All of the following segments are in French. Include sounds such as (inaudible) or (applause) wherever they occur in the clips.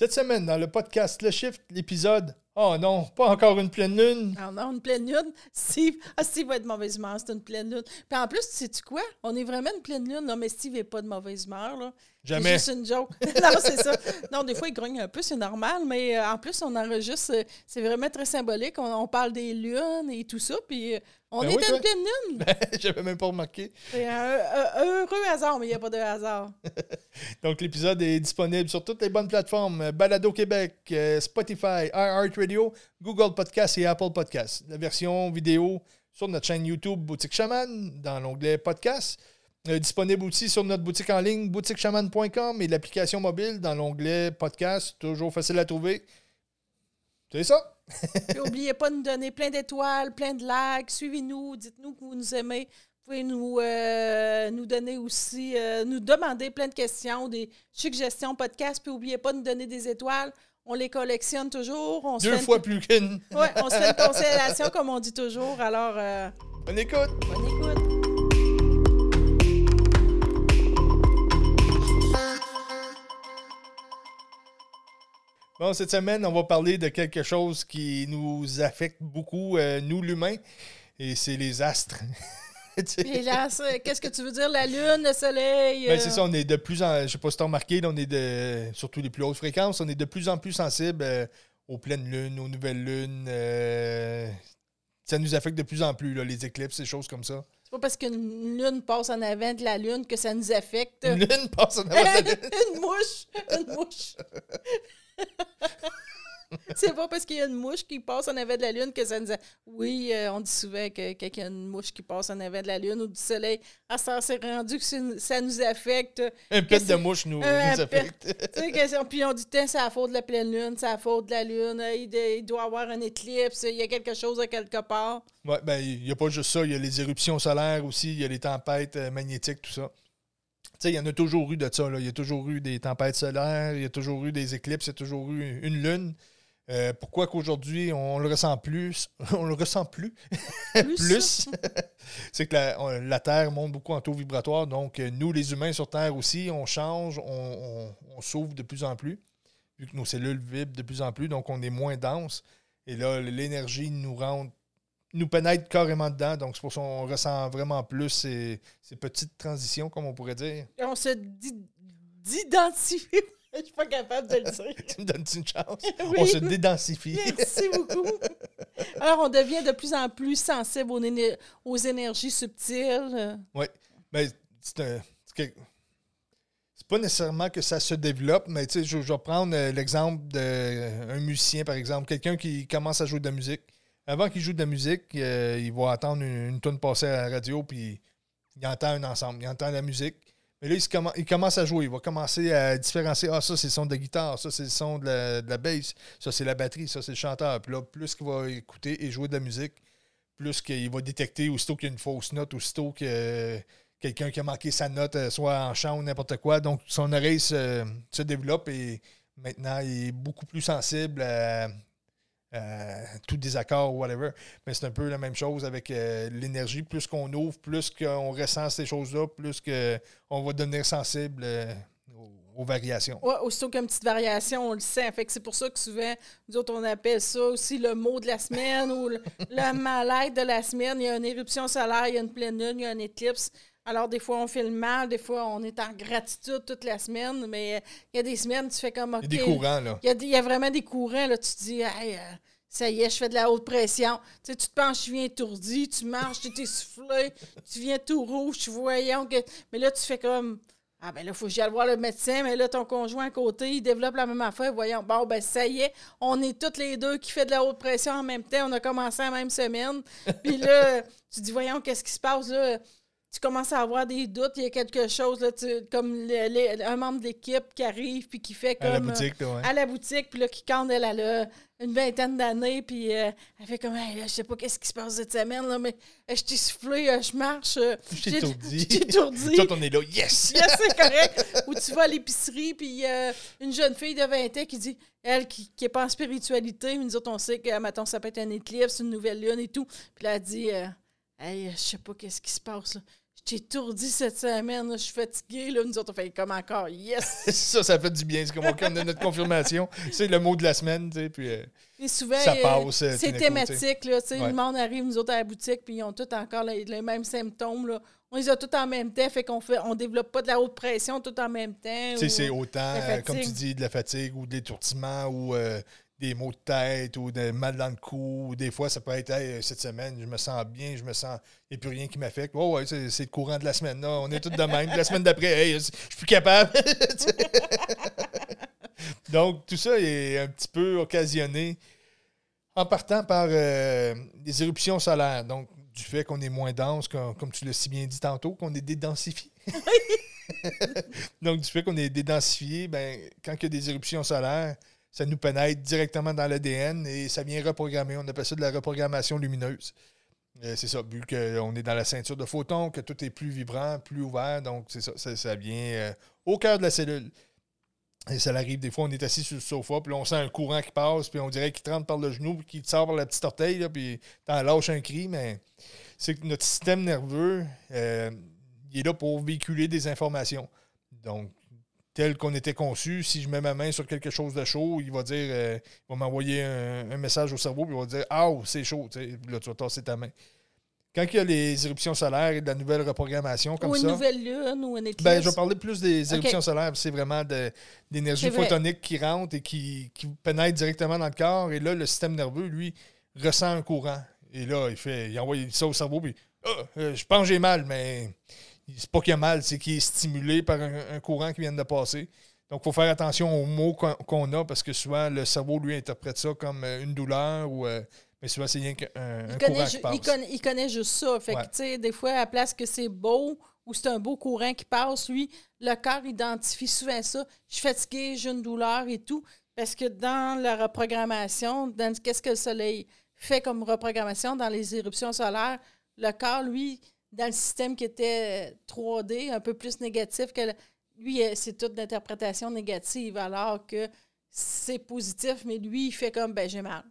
Cette semaine, dans le podcast Le Shift, l'épisode Oh non, pas encore une pleine lune. Ah non, une pleine lune. (laughs) Steve, ah, Steve va être de mauvaise humeur, c'est une pleine lune. Puis en plus, sais-tu quoi? On est vraiment une pleine lune. Non, mais Steve n'est pas de mauvaise humeur. Là. Jamais. C'est juste une joke. (laughs) non, c'est ça. Non, des fois, il grogne un peu, c'est normal. Mais euh, en plus, on enregistre. euh, C'est vraiment très symbolique. On, on parle des lunes et tout ça. Puis euh, on Ben est oui, toi. une pleine lune. (laughs) Ben, J'avais même pas remarqué. C'est un, heureux hasard, mais il n'y a pas de hasard. (laughs) Donc, l'épisode est disponible sur toutes les bonnes plateformes Balado Québec, Spotify, iHeartRadio, Google Podcasts et Apple Podcasts. La version vidéo sur notre chaîne YouTube Boutique Chaman dans l'onglet Podcast. Euh, disponible aussi sur notre boutique en ligne boutiquechaman.com et l'application mobile dans l'onglet Podcast. Toujours facile à trouver. C'est ça. Puis (laughs) n'oubliez pas de nous donner plein d'étoiles, plein de likes. Suivez-nous, dites-nous que vous nous aimez. Vous pouvez nous, euh, nous donner aussi, euh, nous demander plein de questions, des suggestions podcast. Puis n'oubliez pas de nous donner des étoiles. On les collectionne toujours. On Deux fois une, plus qu'une. Ouais, on se fait une constellation, comme on dit toujours. Alors, euh, On écoute. bonne écoute. Bon, cette semaine, on va parler de quelque chose qui nous affecte beaucoup, euh, nous l'humain, et c'est les astres. (laughs) C'est- qu'est-ce que tu veux dire? La lune, le soleil? ben, euh, c'est ça, on est de plus en. Je sais pas si tu as remarqué, là, on est de. Surtout les plus hautes fréquences, on est de plus en plus sensible euh, aux pleines lunes, aux nouvelles lunes. euh, ça nous affecte de plus en plus, là, les éclipses, ces choses comme ça. C'est pas parce qu'une lune passe en avant de la lune que ça nous affecte. Une lune passe en avant de la (laughs) lune. une mouche! Une mouche! (laughs) C'est pas parce qu'il y a une mouche qui passe en avant de la lune que ça nous a... Oui, euh, on dit souvent que quand il y a une mouche qui passe en avant de la lune ou du soleil, à ça c'est rendu que ça nous affecte. Un pet de mouche nous, affecte. Que- puis on dit, c'est la faute de la pleine lune, c'est la faute de la lune, il, doit y avoir un éclipse, il y a quelque chose à quelque part. Ouais, ben, il n'y a pas juste ça. Il y a les éruptions solaires aussi, il y a les tempêtes euh, magnétiques, tout ça. Il y en a toujours eu de ça. Il y a toujours eu des tempêtes solaires, il y a toujours eu des éclipses, il y a toujours eu une lune. Euh, pourquoi qu'aujourd'hui, on le ressent plus? (laughs) On le ressent plus? (laughs) Plus. plus? (laughs) C'est que la, on- la Terre monte beaucoup en taux vibratoire. Donc, euh, nous, les humains sur Terre aussi, on change, on, on, on s'ouvre de plus en plus, vu que nos cellules vibrent de plus en plus. Donc, on est moins dense. Et là, l'énergie nous rentre nous pénètre carrément dedans. Donc, c'est pour ça qu'on ressent vraiment plus ces, ces petites transitions, comme on pourrait dire. On se dit- d'identifie. (laughs) Je suis pas capable de le dire. (laughs) tu me donnes une chance? (laughs) Oui. On se dédensifie. Merci beaucoup. Alors, on devient de plus en plus sensible aux, éner- aux énergies subtiles. Oui. Mais c'est un. c'est pas nécessairement que ça se développe, mais tu sais, je, je vais prendre euh, l'exemple d'un musicien, par exemple, quelqu'un qui commence à jouer de la musique. Avant qu'il joue de la musique, euh, il va attendre une, tonne passer à la radio, puis il entend un ensemble, il entend la musique. Mais là, il, commence à jouer, il va commencer à différencier. Ah, ça, c'est le son de la guitare, ça, c'est le son de la, de bass, ça, c'est la batterie, ça, c'est le chanteur. Puis là, plus qu'il va écouter et jouer de la musique, plus qu'il va détecter aussitôt qu'il y a une fausse note, aussitôt que quelqu'un qui a manqué sa note, euh, soit en chant ou n'importe quoi. Donc, son oreille se, se développe et maintenant, il est beaucoup plus sensible à, à tout désaccord ou whatever. Mais c'est un peu la même chose avec euh, l'énergie. Plus qu'on ouvre, plus qu'on ressent ces choses-là, plus qu'on va devenir sensible euh, aux, variations. Ouais, aussitôt qu'il y a une petite variation, on le sent. Fait que c'est pour ça que souvent, nous autres, on appelle ça aussi le mot de la semaine ou le, le de la semaine. Il y a une éruption solaire, il y a une pleine lune, il y a un éclipse. Alors, des fois, on fait le mal, des fois, on est en gratitude toute la semaine, mais euh, il y a des semaines, tu fais comme OK. Il y a des courants, là. Il y a, y vraiment des courants, là, tu te dis, hey, euh, ça y est, je fais de la haute pression. Tu sais, tu te penches, tu viens étourdi, tu marches, tu es essoufflé, tu viens tout rouge, tu voyons que. Mais là, tu fais comme. Ah, ben là, il faut que j'aille voir le médecin, mais là, ton conjoint à côté, il développe la même affaire. Voyons, bon, ben ça y est, on est toutes les deux qui fait de la haute pression en même temps. On a commencé la même semaine. Puis là, tu dis, voyons, qu'est-ce qui se passe là? Tu commences à avoir des doutes, il y a quelque chose, là, tu- comme un membre de l'équipe qui arrive puis qui fait comme... À la euh, boutique, là, ouais. à la boutique, puis là, qui compte, elle, elle a une vingtaine d'années, puis euh, elle fait comme, hey, là, je sais pas qu'est-ce qui se passe cette semaine, là, mais euh, je t'ai soufflé, euh, je marche. euh, Je (laughs) étourdi. Je t'ai étourdi. Nous autres, on est là, yes! (laughs) Yes, c'est correct. Ou tu vas à l'épicerie, puis une jeune fille de 20 ans qui dit, elle, qui n'est pas en spiritualité, mais nous autres, on sait que, mettons, ça peut être un éclipse, une nouvelle lune et tout. Puis là, elle dit, euh, hey, je sais pas qu'est-ce qui se passe, là. J'étais étourdi cette semaine, je suis fatiguée. Là. Nous autres, on fait comme encore, yes! (laughs) ça, ça fait du bien. C'est comme au de notre confirmation. C'est le mot de la semaine, tu sais, puis... euh, Et souvent, Ça euh, passe, euh, c'est thématique. Là, tu sais, Ouais. Le monde arrive, nous autres, à la boutique, puis ils ont tous encore les, les mêmes symptômes. Là. On les a tous en même temps, fait qu'on fait, on développe pas de la haute pression tout en même temps. Tu sais, c'est autant, euh, comme tu dis, de la fatigue ou de l'étourdissement ou des maux de tête ou des mal dans le cou. Ou des fois, ça peut être Hey, cette semaine, je me sens bien, je me sens. Il n'y a plus rien qui m'affecte. Oh, ouais, c'est le courant de la semaine. Là. On est tous de même. La semaine d'après, hey, je suis plus capable. (laughs) Donc, tout ça est un petit peu occasionné en partant par euh, des éruptions solaires. Donc, du fait qu'on est moins dense, comme, comme tu l'as si bien dit tantôt, qu'on est dédensifié. (laughs) Donc, du fait qu'on est dédensifié, ben, quand il y a des éruptions solaires, ça nous pénètre directement dans l'ADN et ça vient reprogrammer. On appelle ça de la reprogrammation lumineuse. Euh, c'est ça, vu qu'on est dans la ceinture de photons, que tout est plus vibrant, plus ouvert. Donc, c'est ça, ça, vient euh, au cœur de la cellule. Et ça arrive, des fois, on est assis sur le sofa, puis on sent un courant qui passe, puis on dirait qu'il te rentre par le genou, puis qu'il te sort par la petite orteil, là, puis t'en lâches un cri, mais c'est que notre système nerveux, euh, il est là pour véhiculer des informations. Donc, tel qu'on était conçu, si je mets ma main sur quelque chose de chaud, il va dire, euh, il va m'envoyer un, un message au cerveau, puis il va dire Ah, c'est chaud, là, tu vas tasser ta main. Quand il y a les éruptions solaires et de la nouvelle reprogrammation comme ou une ça. nouvelle lune ou une éclipse. Ben, je vais parler plus des éruptions solaires. C'est vraiment de- d'énergie vrai. photonique qui rentre et qui, qui pénètre directement dans le corps. Et là, le système nerveux, lui, ressent un courant. Et là, il fait, il envoie ça au cerveau, puis Ah, euh, je pense que j'ai mal, mais c'est pas qu'il y a mal, c'est qu'il est stimulé par un, un courant qui vient de passer. Donc, il faut faire attention aux mots qu'on a parce que souvent, le cerveau, lui, interprète ça comme euh, une douleur ou. euh, mais souvent, c'est rien qu'un un il, courant qui passe. il, connaît, il connaît juste ça. Fait Ouais. que, tu sais, des fois, à la place que c'est beau ou c'est un beau courant qui passe, lui, le corps identifie souvent ça. Je suis fatigué, j'ai une douleur et tout. Parce que dans la reprogrammation, dans qu'est-ce que le soleil fait comme reprogrammation? Dans les éruptions solaires, le corps, lui, dans le système qui était 3D, un peu plus négatif que le- lui, euh, c'est toute l'interprétation négative, alors que c'est positif, mais lui, il fait comme ben j'ai mal.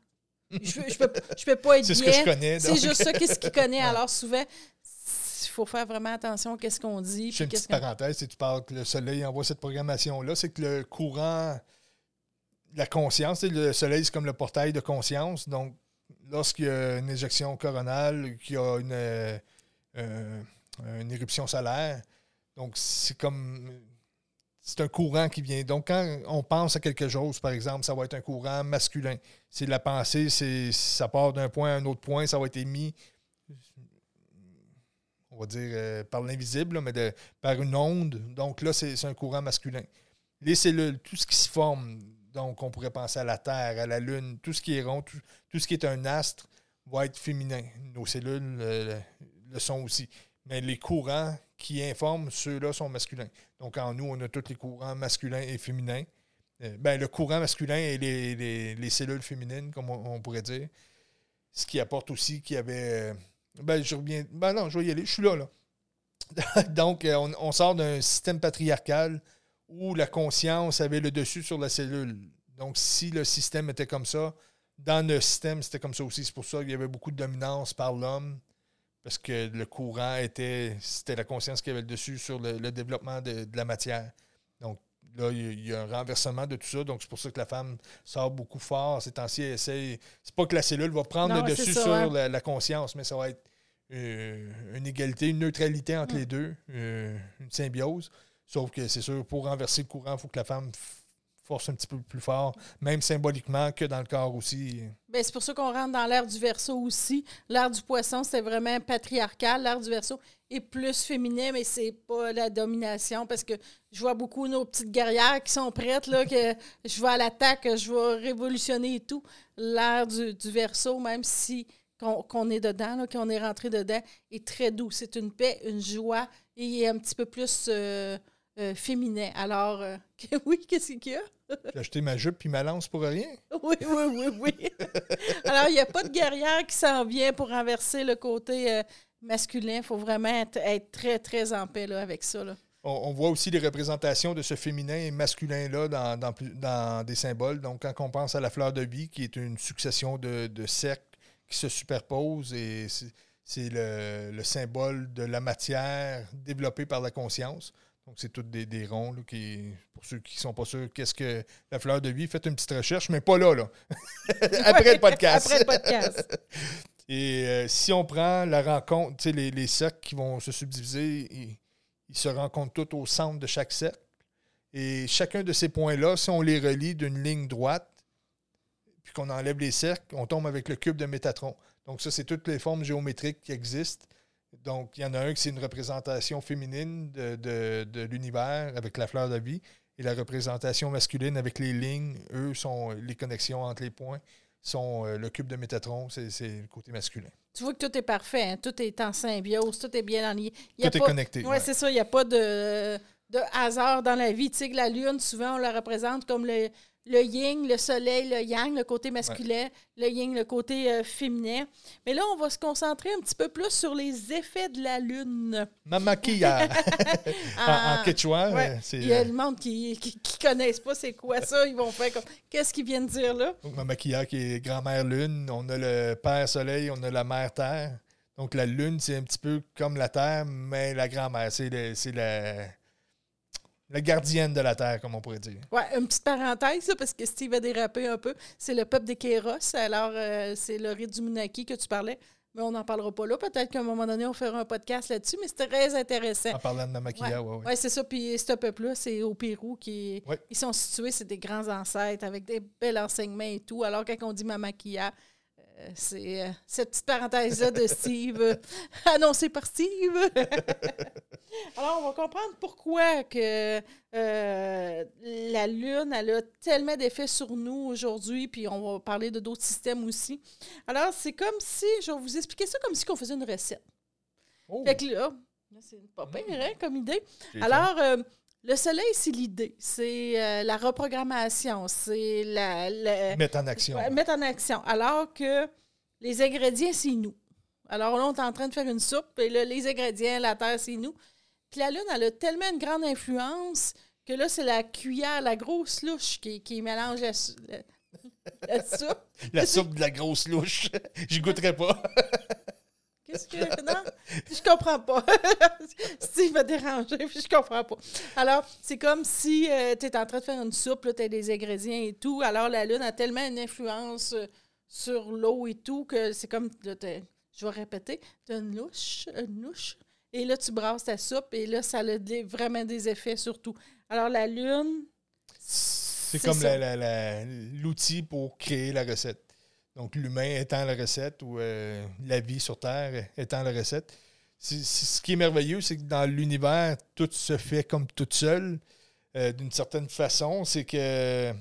Je, peux- je peux, je peux pas (laughs) être C'est ce bien. que je connais. C'est juste ça qu'est-ce qu'il connaît? (laughs) Alors souvent, il faut faire vraiment attention à qu'est-ce qu'on dit. Je fais une petite parenthèse, si tu parles que le soleil envoie cette programmation-là, c'est que le courant, la conscience, le soleil, c'est comme le portail de conscience. Donc, lorsqu'il y a une éjection coronale, qu'il y a une, euh, une éruption solaire, donc c'est comme. C'est un courant qui vient. Donc, quand on pense à quelque chose, par exemple, ça va être un courant masculin. C'est la pensée, c'est ça part d'un point à un autre point, ça va être émis on va dire, euh, par l'invisible, mais par une onde. Donc là, c'est un courant masculin. Les cellules, tout ce qui se forme, donc on pourrait penser à la Terre, à la Lune, tout ce qui est rond, tout, tout ce qui est un astre va être féminin. Nos cellules euh, le sont aussi. Mais les courants qui informent, ceux-là sont masculins. Donc en nous, on a tous les courants masculins et féminins. Euh, ben, le courant masculin et les, les- les cellules féminines, comme on, pourrait dire. Ce qui apporte aussi qu'il y avait. euh, ben, je reviens. Ben non, je vais y aller. Je suis là, là. (laughs) Donc, euh, on sort d'un système patriarcal où la conscience avait le dessus sur la cellule. Donc, si le système était comme ça, dans le système, c'était comme ça aussi. C'est pour ça qu'il y avait beaucoup de dominance par l'homme, parce que le courant était. C'était la conscience qui avait le dessus sur le, le développement de, de la matière. Donc, là, il y, a, un renversement de tout ça. Donc, c'est pour ça que la femme sort beaucoup fort. Ces temps-ci, elle essaie. C'est pas que la cellule va prendre Non, le dessus ça, sur hein. la, la conscience, mais ça va être euh, une égalité, une neutralité entre Mm. les deux, euh, une symbiose. Sauf que c'est sûr, pour renverser le courant, il faut que la femme force un petit peu plus fort, même symboliquement que dans le corps aussi. Ben, c'est pour ça qu'on rentre dans l'ère du verso aussi. L'ère du poisson, c'est vraiment patriarcal. L'ère du verso est plus féminin, mais c'est pas la domination parce que je vois beaucoup nos petites guerrières qui sont prêtes, là, que je vais à l'attaque, je vais révolutionner et tout. L'ère du, du verso, même si qu'on est dedans, qu'on est rentré dedans, est très doux. C'est une paix, une joie et il est un petit peu plus euh, euh, féminin. Alors, euh, (laughs) oui, qu'est-ce qu'il y a? J'ai acheté ma jupe puis ma lance pour rien. (laughs) Oui, oui, oui, oui. (laughs) Alors, il n'y a pas de guerrière qui s'en vient pour renverser le côté euh, masculin. Il faut vraiment être, être très, très en paix là, avec ça. Là. On, on voit aussi les représentations de ce féminin et masculin-là dans, dans plus- dans des symboles. Donc, quand on pense à la fleur de vie, qui est une succession de, de cercles qui se superposent, et c'est c'est le, le symbole de la matière développée par la conscience. Donc, c'est toutes des, des ronds. là, qui, pour ceux qui ne sont pas sûrs, qu'est-ce que la fleur de vie? Faites une petite recherche, mais pas là, là. (laughs) Après le podcast. Après le podcast. (laughs) Et euh, si on prend la rencontre, tu sais, les, les cercles qui vont se subdiviser, ils, ils se rencontrent tous au centre de chaque cercle. Et chacun de ces points-là, si on les relie d'une ligne droite, puis qu'on enlève les cercles, on tombe avec le cube de Métatron. Donc, ça, c'est toutes les formes géométriques qui existent. Donc, il y en a un qui c'est une représentation féminine de, de- de l'univers avec la fleur de vie. Et la représentation masculine avec les lignes, eux, sont les connexions entre les points, sont euh, le cube de Métatron, c'est le côté masculin. Tu vois que tout est parfait, hein? tout est en symbiose, tout est bien y a Tout est connecté. Oui, ouais. c'est ça. Il n'y a pas de, de hasard dans la vie. Tu sais que la Lune, souvent, on la représente comme le, le yin, le soleil, le yang, le côté masculin, le yin, le côté euh, féminin. Mais là, on va se concentrer un petit peu plus sur les effets de la Lune. Mamakia. (laughs) en, Ah, en quechua, ouais. euh, c'est. Il y a euh, le monde qui ne connaissent pas c'est quoi ça. Ils vont faire comme qu'est-ce qu'ils viennent dire là? Donc, Mamakia qui est grand-mère lune. On a le père soleil, on a la mère terre. Donc, la lune, c'est un petit peu comme la terre, mais la grand-mère, c'est la, la gardienne de la terre, comme on pourrait dire. Ouais, une petite parenthèse, là, parce que Steve a dérapé un peu. C'est le peuple des Kéros. Alors, euh, c'est le rite du Munaki que tu parlais. Mais on n'en parlera pas là. Peut-être qu'à un moment donné, on fera un podcast là-dessus, mais c'était très intéressant. En parlant de Mamakia, ouais, ouais. Oui, c'est ça. Puis ce peuple-là, c'est au Pérou qui Ouais. ils sont situés, c'est des grands ancêtres avec des bels enseignements et tout. Alors quand on dit Mamakia, c'est euh, cette petite parenthèse-là de Steve, euh, annoncée par Steve. (laughs) Alors, on va comprendre pourquoi que euh, la Lune, elle a tellement d'effets sur nous aujourd'hui, puis on va parler de d'autres systèmes aussi. Alors, c'est comme si, je vais vous expliquer ça comme si on faisait une recette. Oh, Fait que là, là, c'est pas pire, hein, comme idée. Alors, euh, le soleil, c'est l'idée. C'est euh, la reprogrammation. C'est la, mettre en action. mettre en action. Alors que les ingrédients, c'est nous. Alors là, on est en train de faire une soupe, et là, les ingrédients, la terre, c'est nous. Puis la Lune, elle a tellement une grande influence que là, c'est la cuillère, la grosse louche qui, qui mélange la, sou- la- la soupe. (laughs) La soupe de la grosse louche. J'y goûterai pas. (laughs) Qu'est-ce que. Non, je comprends pas. (laughs) Steve m'a dérangé, puis je comprends pas. Alors, c'est comme si tu es en train de faire une soupe, tu as des ingrédients et tout. Alors, la Lune a tellement une influence euh, sur l'eau et tout que c'est comme. je vais répéter, tu as une louche, une louche, et là, tu brasses ta soupe, et là, ça a des- vraiment des effets sur tout. Alors, la Lune. C'est comme ça. la- la- la- l'outil pour créer la recette. Donc, l'humain étant la recette ou euh, la vie sur Terre étant la recette. Ce qui est merveilleux, c'est que dans l'univers, tout se fait comme tout seul, euh, d'une certaine façon. C'est que.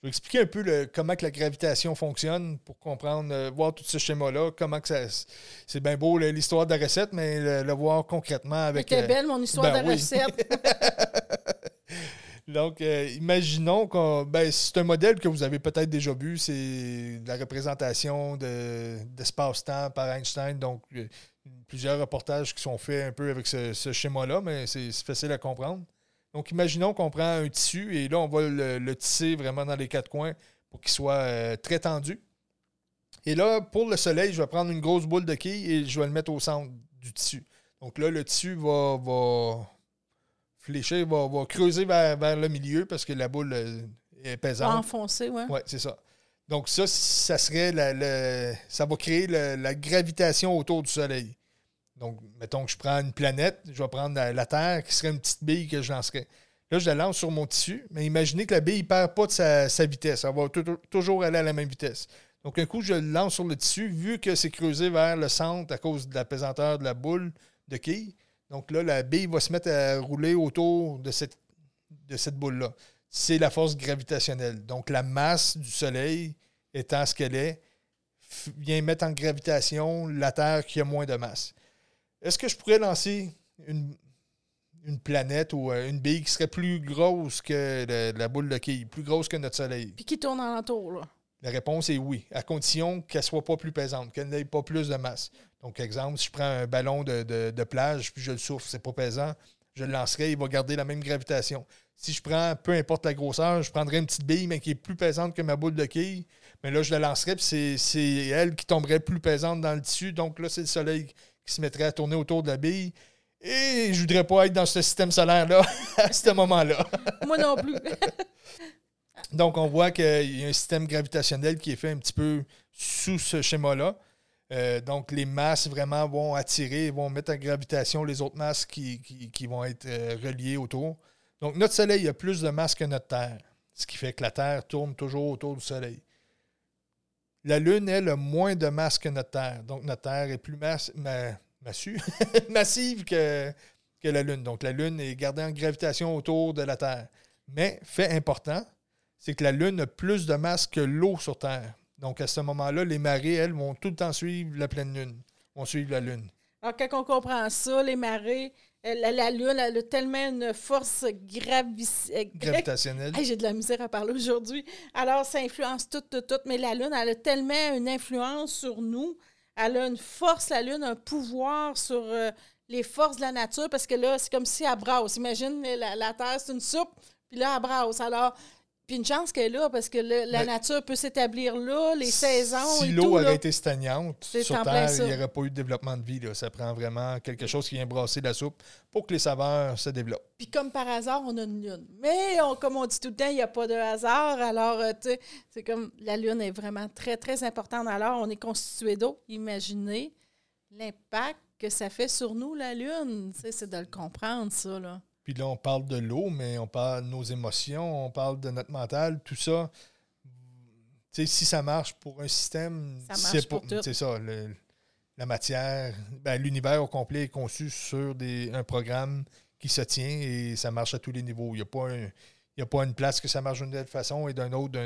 Je vais expliquer un peu le- comment que la gravitation fonctionne pour comprendre, euh, voir tout ce schéma-là, comment que ça. C'est bien beau l'histoire de la recette, mais le, le voir concrètement avec. C'était belle, mon histoire ben de oui. recette. (laughs) Donc, euh, imaginons qu'on. Ben, c'est un modèle que vous avez peut-être déjà vu. C'est la représentation de- d'espace-temps par Einstein. Donc, euh, plusieurs reportages qui sont faits un peu avec ce, schéma-là, mais c'est c'est facile à comprendre. Donc, imaginons qu'on prend un tissu et là, on va le, le tisser vraiment dans les quatre coins pour qu'il soit euh, très tendu. Et là, pour le soleil, je vais prendre une grosse boule de quille et je vais le mettre au centre du tissu. Donc là, le tissu va, va fléchir, va, va creuser vers, vers le milieu parce que la boule euh, est pesante. Enfoncé, ouais. Oui, c'est ça. Donc ça, ça serait la, le- ça va créer le- la gravitation autour du Soleil. Donc, mettons que je prends une planète, je vais prendre la, la Terre qui serait une petite bille que je lancerais. Là, je la lance sur mon tissu, mais imaginez que la bille ne perd pas de sa, sa vitesse. Elle va tou- toujours aller à la même vitesse. Donc, un coup, je le lance sur le tissu, vu que c'est creusé vers le centre à cause de la pesanteur de la boule de quille. Donc là, la bille va se mettre à rouler autour de cette, de cette boule-là. C'est la force gravitationnelle. Donc, la masse du Soleil étant ce qu'elle est, vient mettre en gravitation la Terre qui a moins de masse. Est-ce que je pourrais lancer une, une planète ou euh, une bille qui serait plus grosse que la boule de quille, plus grosse que notre Soleil? Puis qui tourne alentour, là? La réponse est oui, à condition qu'elle ne soit pas plus pesante, qu'elle n'ait pas plus de masse. Donc, exemple, si je prends un ballon de, de- de plage puis je le souffle, c'est pas pesant, je le lancerai, il va garder la même gravitation. Si je prends, peu importe la grosseur, je prendrais une petite bille, mais qui est plus pesante que ma boule de quille. Mais là, je la lancerais, puis c'est elle qui tomberait plus pesante dans le tissu. Donc là, c'est le soleil qui se mettrait à tourner autour de la bille. Et je voudrais pas être dans ce système solaire-là (laughs) à ce moment-là. Moi non plus. (laughs) Donc, on voit qu'il y a un système gravitationnel qui est fait un petit peu sous ce schéma-là. Euh, donc, les masses vraiment vont attirer, vont mettre en gravitation les autres masses qui, vont être euh, reliées autour. Donc, notre Soleil a plus de masse que notre Terre, ce qui fait que la Terre tourne toujours autour du Soleil. La Lune, elle, a moins de masse que notre Terre. Donc, notre Terre est plus masse, (laughs) massive que, que la Lune. Donc, la Lune est gardée en gravitation autour de la Terre. Mais, fait important, c'est que la Lune a plus de masse que l'eau sur Terre. Donc, à ce moment-là, les marées, elles, vont tout le temps suivre la pleine Lune, vont suivre la Lune. Alors, quand on comprend ça, les marées, la, Lune elle a tellement une force euh, gravitationnelle. J'ai de la misère à parler aujourd'hui. Alors, ça influence tout, tout, tout. Mais la Lune, elle a tellement une influence sur nous. Elle a une force, la Lune, un pouvoir sur euh, les forces de la nature, parce que là, c'est comme si elle brasse. Imagine, la, la Terre, c'est une soupe, puis là, elle brasse. Alors, puis une chance qu'elle est là, parce que la ben, nature peut s'établir là, les saisons. Si l'eau avait été stagnante sur Terre, il n'y aurait pas eu de développement de vie. Là. Ça prend vraiment quelque chose qui vient brasser la soupe pour que les saveurs se développent. Puis comme par hasard, on a une lune. Mais comme on dit tout le temps, il n'y a pas de hasard. Alors, euh, tu sais, c'est comme la lune est vraiment très, très importante. Alors, on est constitué d'eau. Imaginez l'impact que ça fait sur nous, la lune. C'est de le comprendre, ça. Là. Puis là, on parle de l'eau, mais on parle de nos émotions, on parle de notre mental, tout ça. sais, si ça marche pour un système, c'est C'est ça. la matière, ben, l'univers au complet est conçu sur des, un programme qui se tient et ça marche à tous les niveaux. Il n'y a, pas a pas une place que ça marche d'une telle façon et d'un autre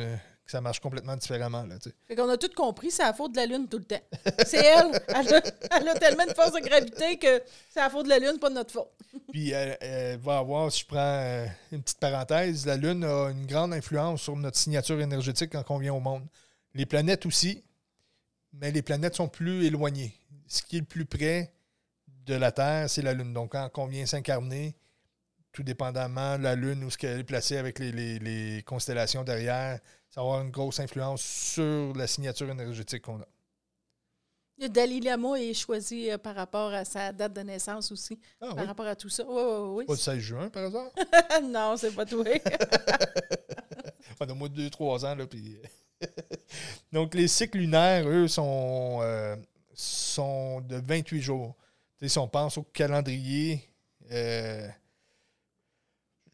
que ça marche complètement différemment. Là, fait qu'on a tout compris, c'est la faute de la Lune tout le temps. (laughs) C'est elle. Elle a, tellement de force de gravité que c'est la faute de la Lune, pas de notre faute. (laughs) Puis elle, va avoir, si je prends euh, une petite parenthèse, la Lune a une grande influence sur notre signature énergétique quand on vient au monde. Les planètes aussi, mais les planètes sont plus éloignées. Ce qui est le plus près de la Terre, c'est la Lune. Donc quand on vient s'incarner, tout dépendamment de la Lune, où ce qu'elle est placée avec les constellations derrière, ça va avoir une grosse influence sur la signature énergétique qu'on a. Le Dalai Lama est choisi euh, par rapport à sa date de naissance aussi, ah par rapport à tout ça. Oui, oui, oui. Pas le 16 juin, par hasard? (laughs) non, c'est pas tout. On a moins de 2-3 ans, là, puis... (laughs) Donc, les cycles lunaires, eux, sont, euh, sont de 28 jours. si on pense au calendrier, euh,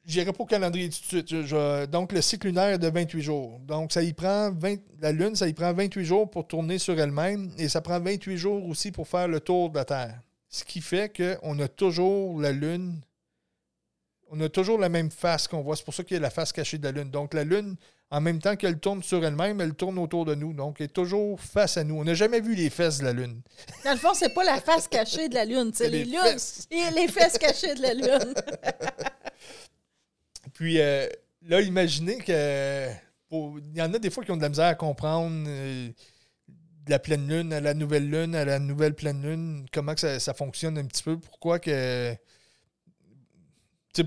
J'irai pas au calendrier tout de suite. donc, le cycle lunaire est de 28 jours. Donc, ça y prend 20, la Lune, ça y prend 28 jours pour tourner sur elle-même et ça prend 28 jours aussi pour faire le tour de la Terre. Ce qui fait qu'on a toujours la Lune, on a toujours la même face qu'on voit. C'est pour ça qu'il y a la face cachée de la Lune. Donc, la Lune, en même temps qu'elle tourne sur elle-même, elle tourne autour de nous. Donc, elle est toujours face à nous. On n'a jamais vu les fesses de la Lune. Dans le fond, c'est pas la face cachée de la Lune, c'est les, les, les fesses cachées de la Lune. (laughs) Puis euh, là, imaginez que. Il y en a des fois qui ont de la misère à comprendre euh, la pleine lune à la nouvelle lune, à la nouvelle pleine lune, comment que ça, fonctionne un petit peu. Pourquoi que.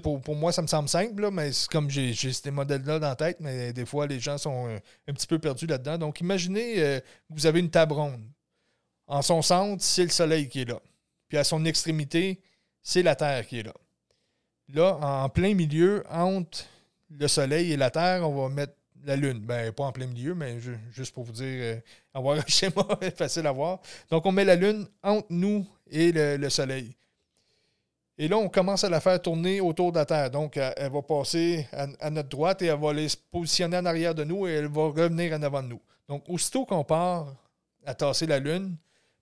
Pour, pour moi, ça me semble simple, mais c'est comme j'ai ces modèles-là dans la tête, mais des fois, les gens sont euh, un, petit peu perdus là-dedans. Donc, imaginez, vous avez une table ronde. En son centre, c'est le Soleil qui est là. Puis à son extrémité, c'est la Terre qui est là. Là, en plein milieu, entre le Soleil et la Terre, on va mettre la Lune. Ben, pas en plein milieu, mais juste pour vous dire, euh, avoir un (laughs) schéma facile à voir. Donc, on met la Lune entre nous et le, Soleil. Et là, on commence à la faire tourner autour de la Terre. Donc, elle, va passer à, notre droite et elle va aller se positionner en arrière de nous et elle va revenir en avant de nous. Donc, aussitôt qu'on part à tasser la Lune,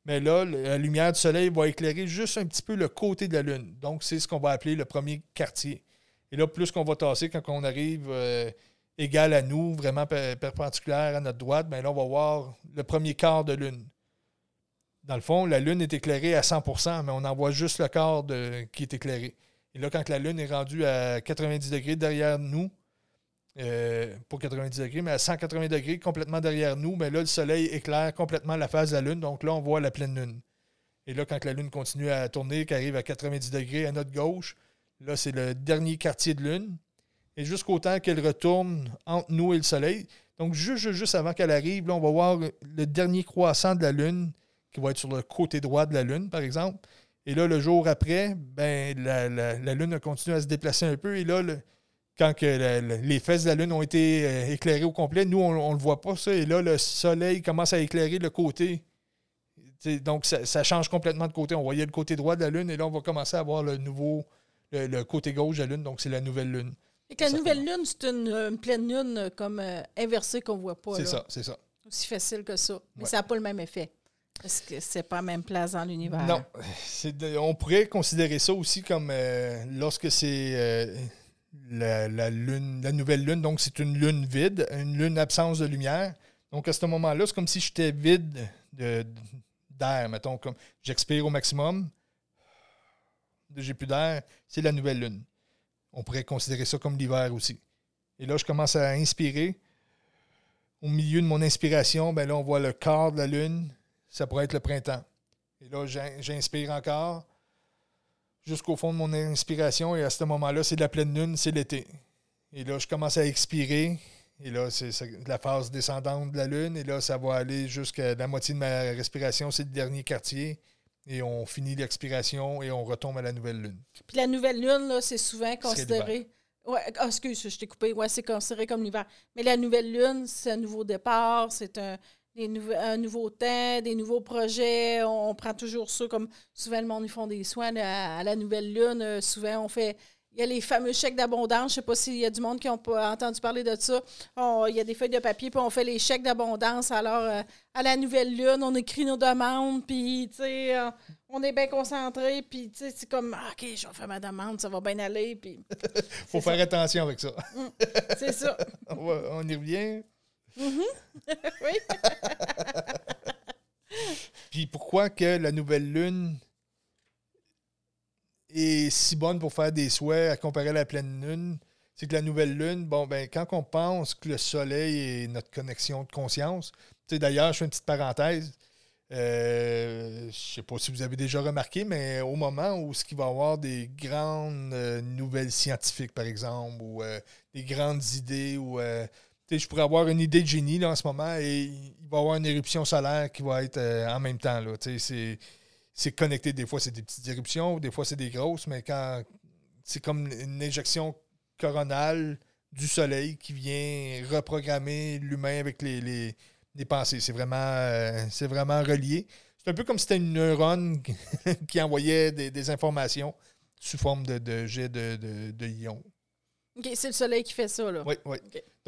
mais là, la lumière du soleil va éclairer juste un petit peu le côté de la Lune. Donc, c'est ce qu'on va appeler le premier quartier. Et là, plus qu'on va tasser quand on arrive euh, égal à nous, vraiment perpendiculaire à notre droite, bien là, on va voir le premier quart de Lune. Dans le fond, la Lune est éclairée à 100% mais on en voit juste le quart qui est éclairé. Et là, quand la Lune est rendue à 90 degrés derrière nous, euh, pour 90 degrés, mais à 180 degrés, complètement derrière nous, mais là, le soleil éclaire complètement la phase de la Lune. Donc là, on voit la pleine Lune. Et là, quand la Lune continue à tourner, qui arrive à 90 degrés à notre gauche, là, c'est le dernier quartier de Lune. et jusqu'au temps qu'elle retourne entre nous et le Soleil. Donc, juste, juste avant qu'elle arrive, là, on va voir le dernier croissant de la Lune qui va être sur le côté droit de la Lune, par exemple. Et là, le jour après, ben, la, la, Lune a continué à se déplacer un peu. Et là, quand que les fesses de la Lune ont été euh, éclairées au complet, nous, on ne le voit pas, ça. Et là, le Soleil commence à éclairer le côté. donc, ça, change complètement de côté. On voyait le côté droit de la Lune et là, on va commencer à voir le nouveau, le, côté gauche de la Lune. Donc, c'est la nouvelle Lune. Et que la nouvelle Lune, c'est une, pleine Lune euh, comme euh, inversée qu'on ne voit pas. C'est ça, c'est ça. Aussi facile que ça. Mais ça n'a pas le même effet. Parce que c'est pas la même place dans l'univers. Non. on pourrait considérer ça aussi comme euh, lorsque c'est la, nouvelle lune, donc c'est une lune vide, une lune absence de lumière. Donc à ce moment-là, c'est comme si j'étais vide d'air, mettons, comme j'expire au maximum, j'ai plus d'air, c'est la nouvelle lune. On pourrait considérer ça comme l'hiver aussi. Et là, je commence à inspirer. Au milieu de mon inspiration, ben là, on voit le quart de la lune ça pourrait être le printemps. Et là, j'inspire encore jusqu'au fond de mon inspiration. Et à ce moment-là, c'est de la pleine lune, c'est l'été. Et là, je commence à expirer. Et là, c'est la phase descendante de la lune. Et là, ça va aller jusqu'à la moitié de ma respiration, c'est le dernier quartier. Et on finit l'expiration et on retombe à la nouvelle lune. Puis la nouvelle lune, c'est souvent considéré. Ouais, ah, excuse, je t'ai coupé. Ouais, c'est considéré comme l'hiver. Mais la nouvelle lune, c'est un nouveau départ, c'est un, un nouveau temps, des nouveaux projets. On, prend toujours ça comme souvent le monde ils font des soins à, la nouvelle lune. Euh, souvent, on fait. Il y a les fameux chèques d'abondance. Je ne sais pas s'il y a du monde qui n'a pas entendu parler de ça. il y a des feuilles de papier, puis on fait les chèques d'abondance. Alors, euh, à la nouvelle lune, on écrit nos demandes, puis, tu sais, euh, on est bien concentré, puis, tu sais, c'est comme, ah, OK, je vais faire ma demande, ça va bien aller, puis... (laughs) faut faire attention avec ça. Mm, c'est ça. (laughs) on y revient. Mm-hmm. (laughs) oui. (laughs) Puis pourquoi que la nouvelle lune est si bonne pour faire des souhaits à comparer à la pleine lune? C'est que la nouvelle lune, bon, ben, quand on pense que le soleil est notre connexion de conscience, tu sais, d'ailleurs, je fais une petite parenthèse. Euh, je ne sais pas si vous avez déjà remarqué, mais au moment où ce va y avoir des grandes euh, nouvelles scientifiques, par exemple, ou euh, des grandes idées, ou je pourrais avoir une idée de génie là, en ce moment et il va y avoir une éruption solaire qui va être euh, en même temps. C'est connecté. Des fois, c'est des petites éruptions, des fois, c'est des grosses, mais quand c'est comme une injection coronale du soleil qui vient reprogrammer l'humain avec les, pensées. C'est vraiment, euh, vraiment relié. C'est un peu comme si c'était une neurone (laughs) qui envoyait des, informations sous forme de, de jet de, de, ions c'est le soleil qui fait ça, là. Oui, oui.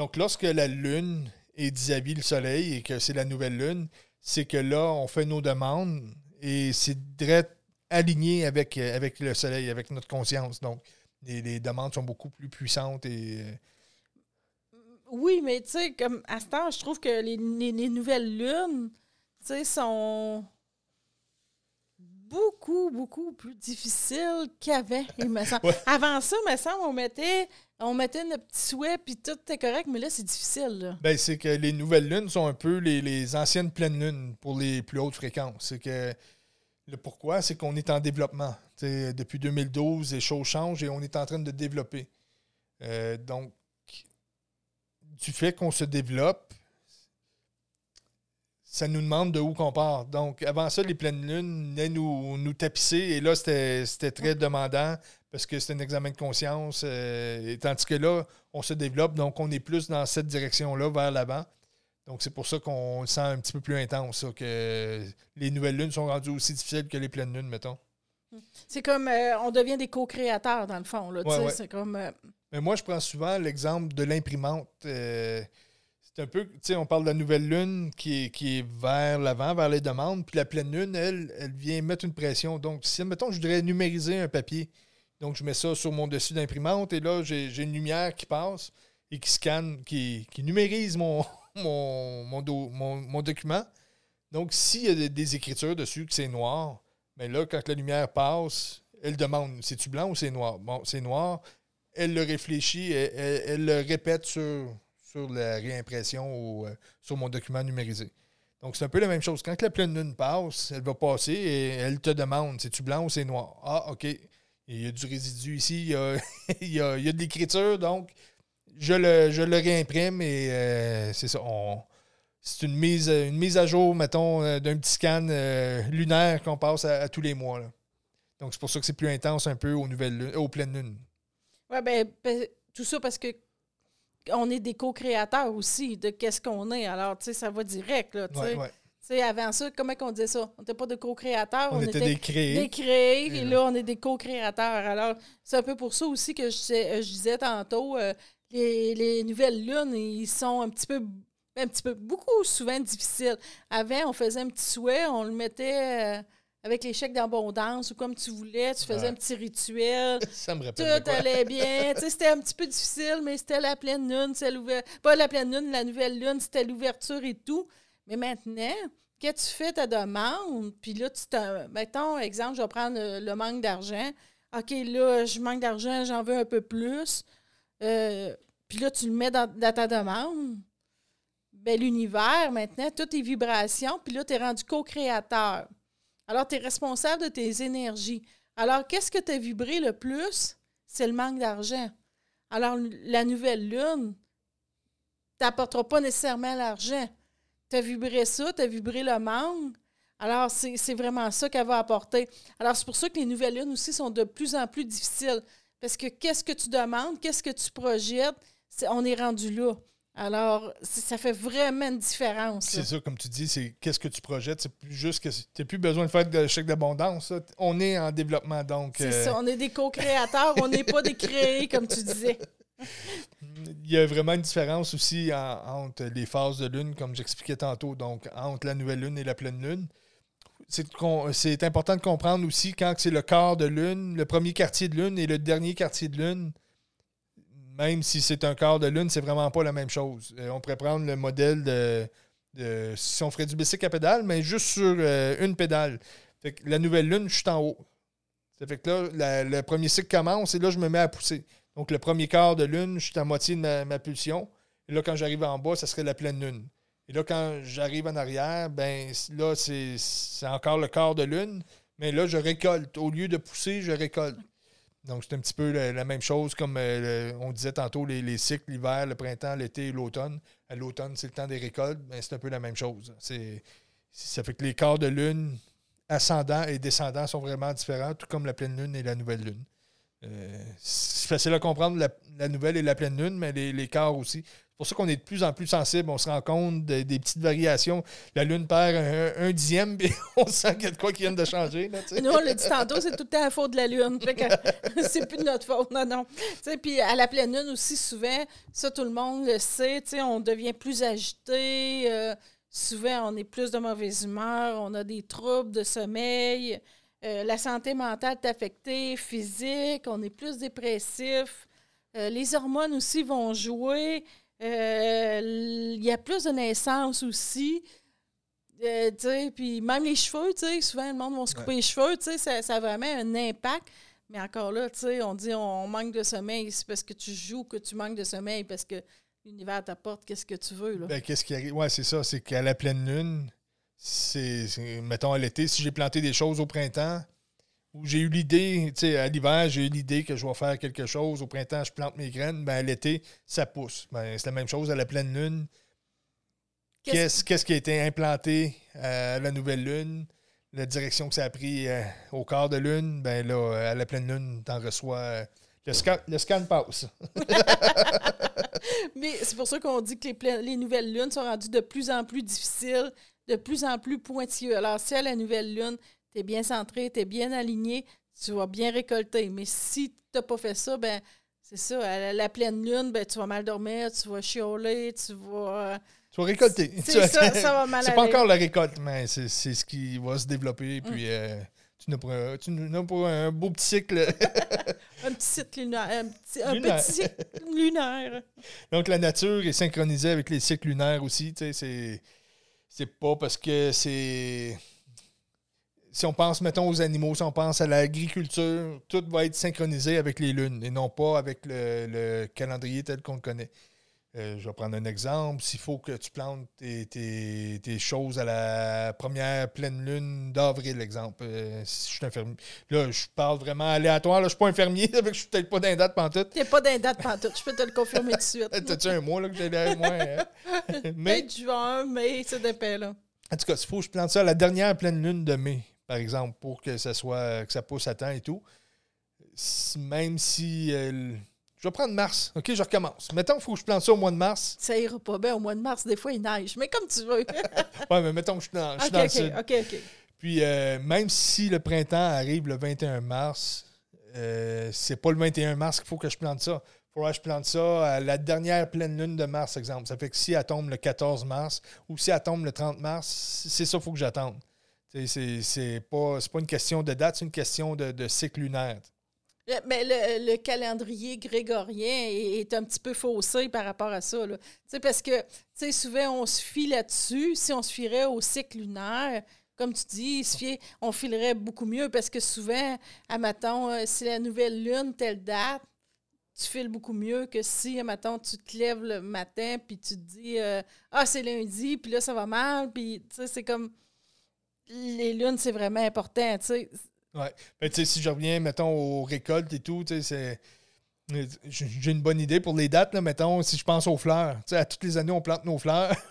Donc, lorsque la Lune est vis-à-vis le soleil et que c'est la nouvelle Lune, c'est que là, on fait nos demandes et c'est direct aligné avec, avec le soleil, avec notre conscience. Donc, les, demandes sont beaucoup plus puissantes et. Euh, oui, mais tu sais, comme à ce temps, je trouve que les, les nouvelles lunes, tu sais, sont beaucoup, beaucoup plus difficile qu'avant, il me semble. (laughs) Avant ça, il me semble, on mettait, on mettait notre petit souhait, puis tout était correct, mais là, c'est difficile. Ben, c'est que les nouvelles lunes sont un peu les, anciennes pleines lunes pour les plus hautes fréquences. C'est que le pourquoi, c'est qu'on est en développement. depuis 2012, les choses changent et on est en train de développer. Euh, donc, du fait qu'on se développe, ça nous demande de où qu'on part. Donc, avant ça, les pleines lunes venaient nous, nous tapisser. Et là, c'était très demandant parce que c'est un examen de conscience. Euh, et tandis que là, on se développe. Donc, on est plus dans cette direction-là, vers l'avant. Donc, c'est pour ça qu'on le sent un petit peu plus intense, que les nouvelles lunes sont rendues aussi difficiles que les pleines lunes, mettons. C'est comme euh, on devient des co-créateurs, dans le fond. Là, C'est comme. Euh, Mais moi, je prends souvent l'exemple de l'imprimante un peu, tu sais, on parle de la nouvelle lune qui est, vers l'avant, vers les demandes, puis la pleine lune, elle, elle vient mettre une pression. Donc, si, mettons, je voudrais numériser un papier, donc je mets ça sur mon dessus d'imprimante, et là, j'ai une lumière qui passe et qui scanne, qui, numérise (laughs) mon, document. Donc, s'il y a des, écritures dessus que c'est noir, mais là, quand la lumière passe, elle demande c'est-tu blanc ou c'est noir? Bon, c'est noir. Elle le réfléchit, elle le répète sur, sur la réimpression ou euh, sur mon document numérisé. Donc, c'est un peu la même chose. Quand la pleine lune passe, elle va passer et elle te demande c'est-tu blanc ou c'est noir? Ah, OK. Il y a du résidu ici, (laughs) il y a, de l'écriture, donc je le, je le réimprime et euh, c'est ça. C'est une mise, une mise à jour, mettons, euh, d'un petit scan lunaire qu'on passe à, tous les mois. Donc, c'est pour ça que c'est plus intense un peu aux, nouvelles lunes- aux pleines lunes. Ouais, ben, ben, tout ça parce que on est des co-créateurs aussi de qu'est-ce qu'on est. Alors, tu sais, ça va direct, là, tu sais. Ouais, ouais. Tu sais, avant ça, comment qu'on disait ça? On n'était pas de co-créateurs, On, était, des créés. des créés, Et là- on est des co-créateurs. Alors, c'est un peu pour ça aussi que je, disais- je disais tantôt, euh, les, les nouvelles lunes, ils sont un petit peu, un petit peu, beaucoup souvent difficiles. Avant, on faisait un petit souhait, on le mettait euh, avec les chèques d'abondance ou comme tu voulais, tu faisais Ouais. un petit rituel. (laughs) Ça me rappelle. Tout allait bien. (laughs) C'était un petit peu difficile, mais c'était la pleine lune. c'est Pas la pleine lune, la nouvelle lune, c'était l'ouverture et tout. Mais maintenant, quand tu fais ta demande, puis là, tu te. Mettons, exemple, je vais prendre euh, le manque d'argent. OK, là, je manque d'argent, j'en veux un peu plus. Euh, puis là, tu le mets dans, dans ta demande. Ben, l'univers, maintenant, toutes tes vibrations, puis là, tu es rendu co-créateur. Alors, tu es responsable de tes énergies. Alors, qu'est-ce que tu as vibré le plus? C'est le manque d'argent. Alors, la nouvelle lune t'apportera pas nécessairement l'argent. Tu as vibré ça, tu as vibré le manque. Alors, c'est vraiment ça qu'elle va apporter. Alors, c'est pour ça que les nouvelles lunes aussi sont de plus en plus difficiles. Parce que qu'est-ce que tu demandes, qu'est-ce que tu projettes, on est rendu là. Alors, ça fait vraiment une différence. C'est ça, comme tu dis, c'est qu'est-ce que tu projettes. C'est plus juste que tu n'as plus besoin de faire de chèque d'abondance. On est en développement, donc C'est euh, ça, on est des co-créateurs, on n'est pas des créés, comme tu disais. (laughs) il y a vraiment une différence aussi en- entre les phases de lune, comme j'expliquais tantôt, donc entre la nouvelle lune et la pleine lune. C'est important de comprendre aussi quand c'est le quart de lune, le premier quartier de lune et le dernier quartier de lune, même si c'est un quart de lune, c'est vraiment pas la même chose. Euh, on pourrait prendre le modèle de, si on ferait du bicycle à pédale, mais juste sur euh, une pédale. Fait que la nouvelle lune, je suis en haut. Ça fait que là, le premier cycle commence et là, je me mets à pousser. Donc, le premier quart de lune, je suis à moitié de ma, ma pulsion. Et là, quand j'arrive en bas, ça serait la pleine lune. Et là, quand j'arrive en arrière, ben là, c'est c'est encore le quart de lune. Mais là, je récolte. Au lieu de pousser, je récolte. Donc, c'est un petit peu la, même chose comme euh, on disait tantôt, les, les cycles, l'hiver, le printemps, l'été et l'automne. À l'automne, c'est le temps des récoltes. Ben, c'est un peu la même chose. Ça fait que les quarts de lune ascendant et descendant sont vraiment différents, tout comme la pleine lune et la nouvelle lune. Euh, c'est facile à comprendre la, la nouvelle et la pleine lune, mais les, les quarts aussi. Pour ça qu'on est de plus en plus sensible. On se rend compte de- des petites variations. La lune perd un, dixième, (laughs) puis on sent qu'il y a de quoi qui vient de changer. Là. Nous, on l'a dit tantôt, c'est tout le temps la faute de la Lune. (laughs) C'est plus de notre faute, non, non. Puis à la pleine Lune aussi, souvent, ça, tout le monde le sait, on devient plus agité. euh, souvent, on est plus de mauvaise humeur, on a des troubles de sommeil. euh, la santé mentale est affectée, physique, on est plus dépressif. Euh, les hormones aussi vont jouer. Euh, Il y a plus de naissances aussi. Euh, tu sais, puis même les cheveux, tu sais, souvent le monde va se couper les cheveux, tu sais, ça, ça a vraiment un impact. Mais encore là, tu sais, on dit on manque de sommeil, c'est parce que tu joues que tu manques de sommeil, parce que l'univers t'apporte qu'est-ce que tu veux, là. Ben, qu'est-ce qui arrive? Ouais, c'est ça. C'est qu'à la pleine lune, c'est- mettons à l'été, si j'ai planté des choses au printemps, ou j'ai eu l'idée, tu sais, à l'hiver, j'ai eu l'idée que je vais faire quelque chose. Au printemps, je plante mes graines. Ben, à l'été, ça pousse. Ben, c'est la même chose à la pleine lune. Qu'est-ce- qui a été implanté à la nouvelle lune? La direction que ça a pris euh, au quart de lune, ben là, à la pleine lune, t'en reçois. euh, le, scan, le scan passe. (laughs) Mais c'est pour ça qu'on dit que les nouvelles lunes sont rendues de plus en plus difficiles, de plus en plus pointilleux. Alors, si à la nouvelle lune, tu es bien centré, tu es bien aligné, tu vas bien récolter. Mais si tu n'as pas fait ça, ben c'est ça. À la, pleine lune, ben, tu vas mal dormir, tu vas chialer, tu vas. Tu vas récolter. (laughs) C'est ça, ça va mal C'est pas encore la récolte, mais c'est ce qui va se développer. Puis euh, tu tu n'as pas un beau petit cycle. (laughs) Un petit site lunaire. Un petit, un Lunaire. petit cycle lunaire. Donc la nature est synchronisée avec les cycles lunaires aussi. c'est pas parce que c'est. Si on pense, mettons, aux animaux, si on pense à l'agriculture, tout va être synchronisé avec les lunes et non pas avec le, le calendrier tel qu'on le connaît. euh, je vais prendre un exemple. S'il faut que tu plantes tes, tes- tes choses à la première pleine lune d'avril, exemple. euh, si je suis infirmier. Là, je parle vraiment aléatoire. Là, je suis pas infirmier, ça (laughs) fait que je suis peut-être pas d'un date pantoute. T'es pas d'un date pantoute, je peux te le confirmer tout de suite. (laughs) T'as-tu un mois là, que j'ai derrière moi? hein? (laughs) Mais, Peut-être juin, mais c'est d'épais, là. en tout cas, s'il faut que je plante ça à la dernière pleine lune de mai, par exemple, pour que ça soit que ça pousse à temps et tout. Même si. euh, je vais prendre mars. OK, je recommence. Mettons qu'il faut que je plante ça au mois de mars. Ça ira pas bien au mois de mars, des fois il neige, mais comme tu veux. (laughs) Ouais, mais mettons que je suis dans, je suis ok, dans le ok, sud. ok, ok. Puis euh, même si le printemps arrive le 21 mars, euh, c'est pas le 21 mars qu'il faut que je plante ça. Il faudra que je plante ça à la dernière pleine lune de mars, exemple. Ça fait que si elle tombe le 14 mars ou si elle tombe le 30 mars, c'est ça qu'il faut que j'attende. C'est pas, pas une question de date, c'est une question de, cycle lunaire. Mais le, le calendrier grégorien est, un petit peu faussé par rapport à ça. Là. Parce que souvent, on se fie là-dessus. Si on se fierait au cycle lunaire, comme tu dis, se fiait- on filerait beaucoup mieux parce que souvent, à matin, si la nouvelle lune, telle date, tu files beaucoup mieux que si, à matin, tu te lèves le matin puis tu te dis euh, Ah, c'est lundi, puis là, ça va mal. Puis, tu sais, c'est comme. Les lunes, c'est vraiment important. tu sais. Ouais. Ben, tu sais, si je reviens, mettons, aux récoltes et tout, tu sais, c'est. J'ai une bonne idée pour les dates, là, mettons, si je pense aux fleurs. Tu sais, à toutes les années, on plante nos fleurs. (laughs)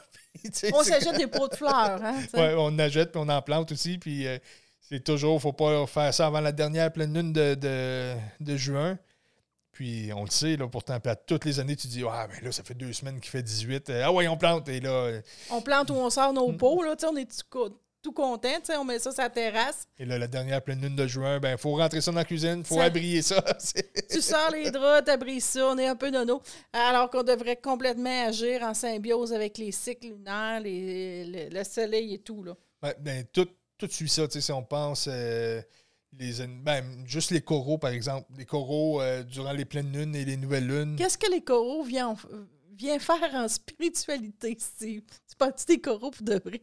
On s'achète des pots de fleurs. Hein. Ouais, on achète puis on en plante aussi. Puis euh, c'est toujours, faut pas faire ça avant la dernière pleine lune de, de, de juin. Puis on le sait, là, pourtant, puis à toutes les années, tu dis Ah, ben là, ça fait deux semaines qu'il fait 18. Euh, ah ouais, on plante. Et là, euh, On plante ou on sort Mm. nos pots, là, tu sais, on est tout, co- tout content, tu sais, on met ça sur la terrasse. et là, la dernière pleine lune de juin, ben, faut rentrer ça dans la cuisine, faut Ça- abrier ça. (laughs) Tu sors les draps, t'abrises ça, on est un peu nono. Alors qu'on devrait complètement agir en symbiose avec les cycles lunaires, les- le, le soleil et tout, là. Ben, tout, tout suit ça, tu sais, si on pense. euh, les, ben, juste les coraux, par exemple. Les coraux, euh, durant les pleines lunes et les nouvelles lunes. Qu'est-ce que les coraux viennent, viennent faire en spiritualité, Steve? Tu parles-tu des coraux pour de vrai?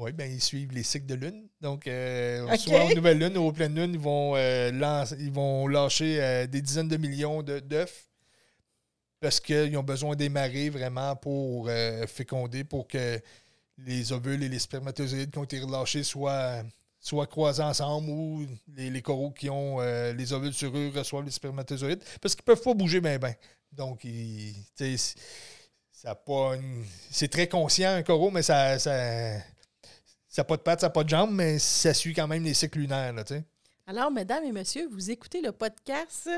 Oui, ben ils suivent les cycles de lune. Donc, euh, soit aux nouvelles lunes ou aux pleines lunes, ils vont, euh, lancer- ils vont lâcher euh, des dizaines de millions d'œufs parce qu'ils ont besoin des marées vraiment pour féconder, pour que les ovules et les spermatozoïdes qui ont été relâchés soient, soient croisés ensemble ou les, les coraux qui ont les ovules sur eux reçoivent les spermatozoïdes parce qu'ils ne peuvent pas bouger bien, bien. Donc, ils- ça pas une- c'est très conscient un coraux, mais ça, ça, ça n'a pas de pattes, ça n'a pas de jambes, mais ça suit quand même les cycles lunaires. Là, tu sais. Alors, mesdames et messieurs, vous écoutez le podcast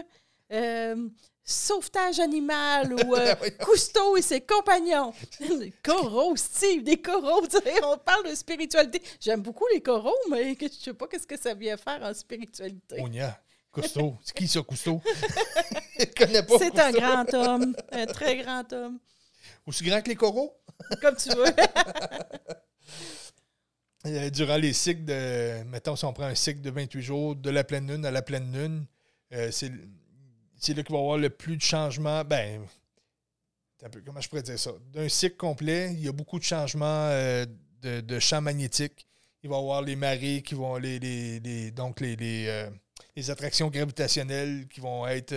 euh, Sauvetage animal ou euh. (laughs) Cousteau et ses compagnons. (laughs) Coraux, Steve, des coraux. on parle de spiritualité. J'aime beaucoup les coraux, mais je sais pas qu'est-ce que ça vient faire en spiritualité. Onia, Cousteau. C'est qui ça, Cousteau? (laughs) Je connais pas. C'est un grand homme, un très grand homme. Aussi grand que les coraux? Comme tu veux. Euh, durant les cycles de. Mettons, si on prend un cycle de 28 jours, de la pleine lune à la pleine lune, euh, c'est là qu'il va y avoir le plus de changements. Ben, comment je pourrais dire ça? D'un cycle complet, il y a beaucoup de changements euh, de, de champs magnétiques. Il va y avoir les marées qui vont. Les, les- donc, les, les, attractions gravitationnelles qui vont être.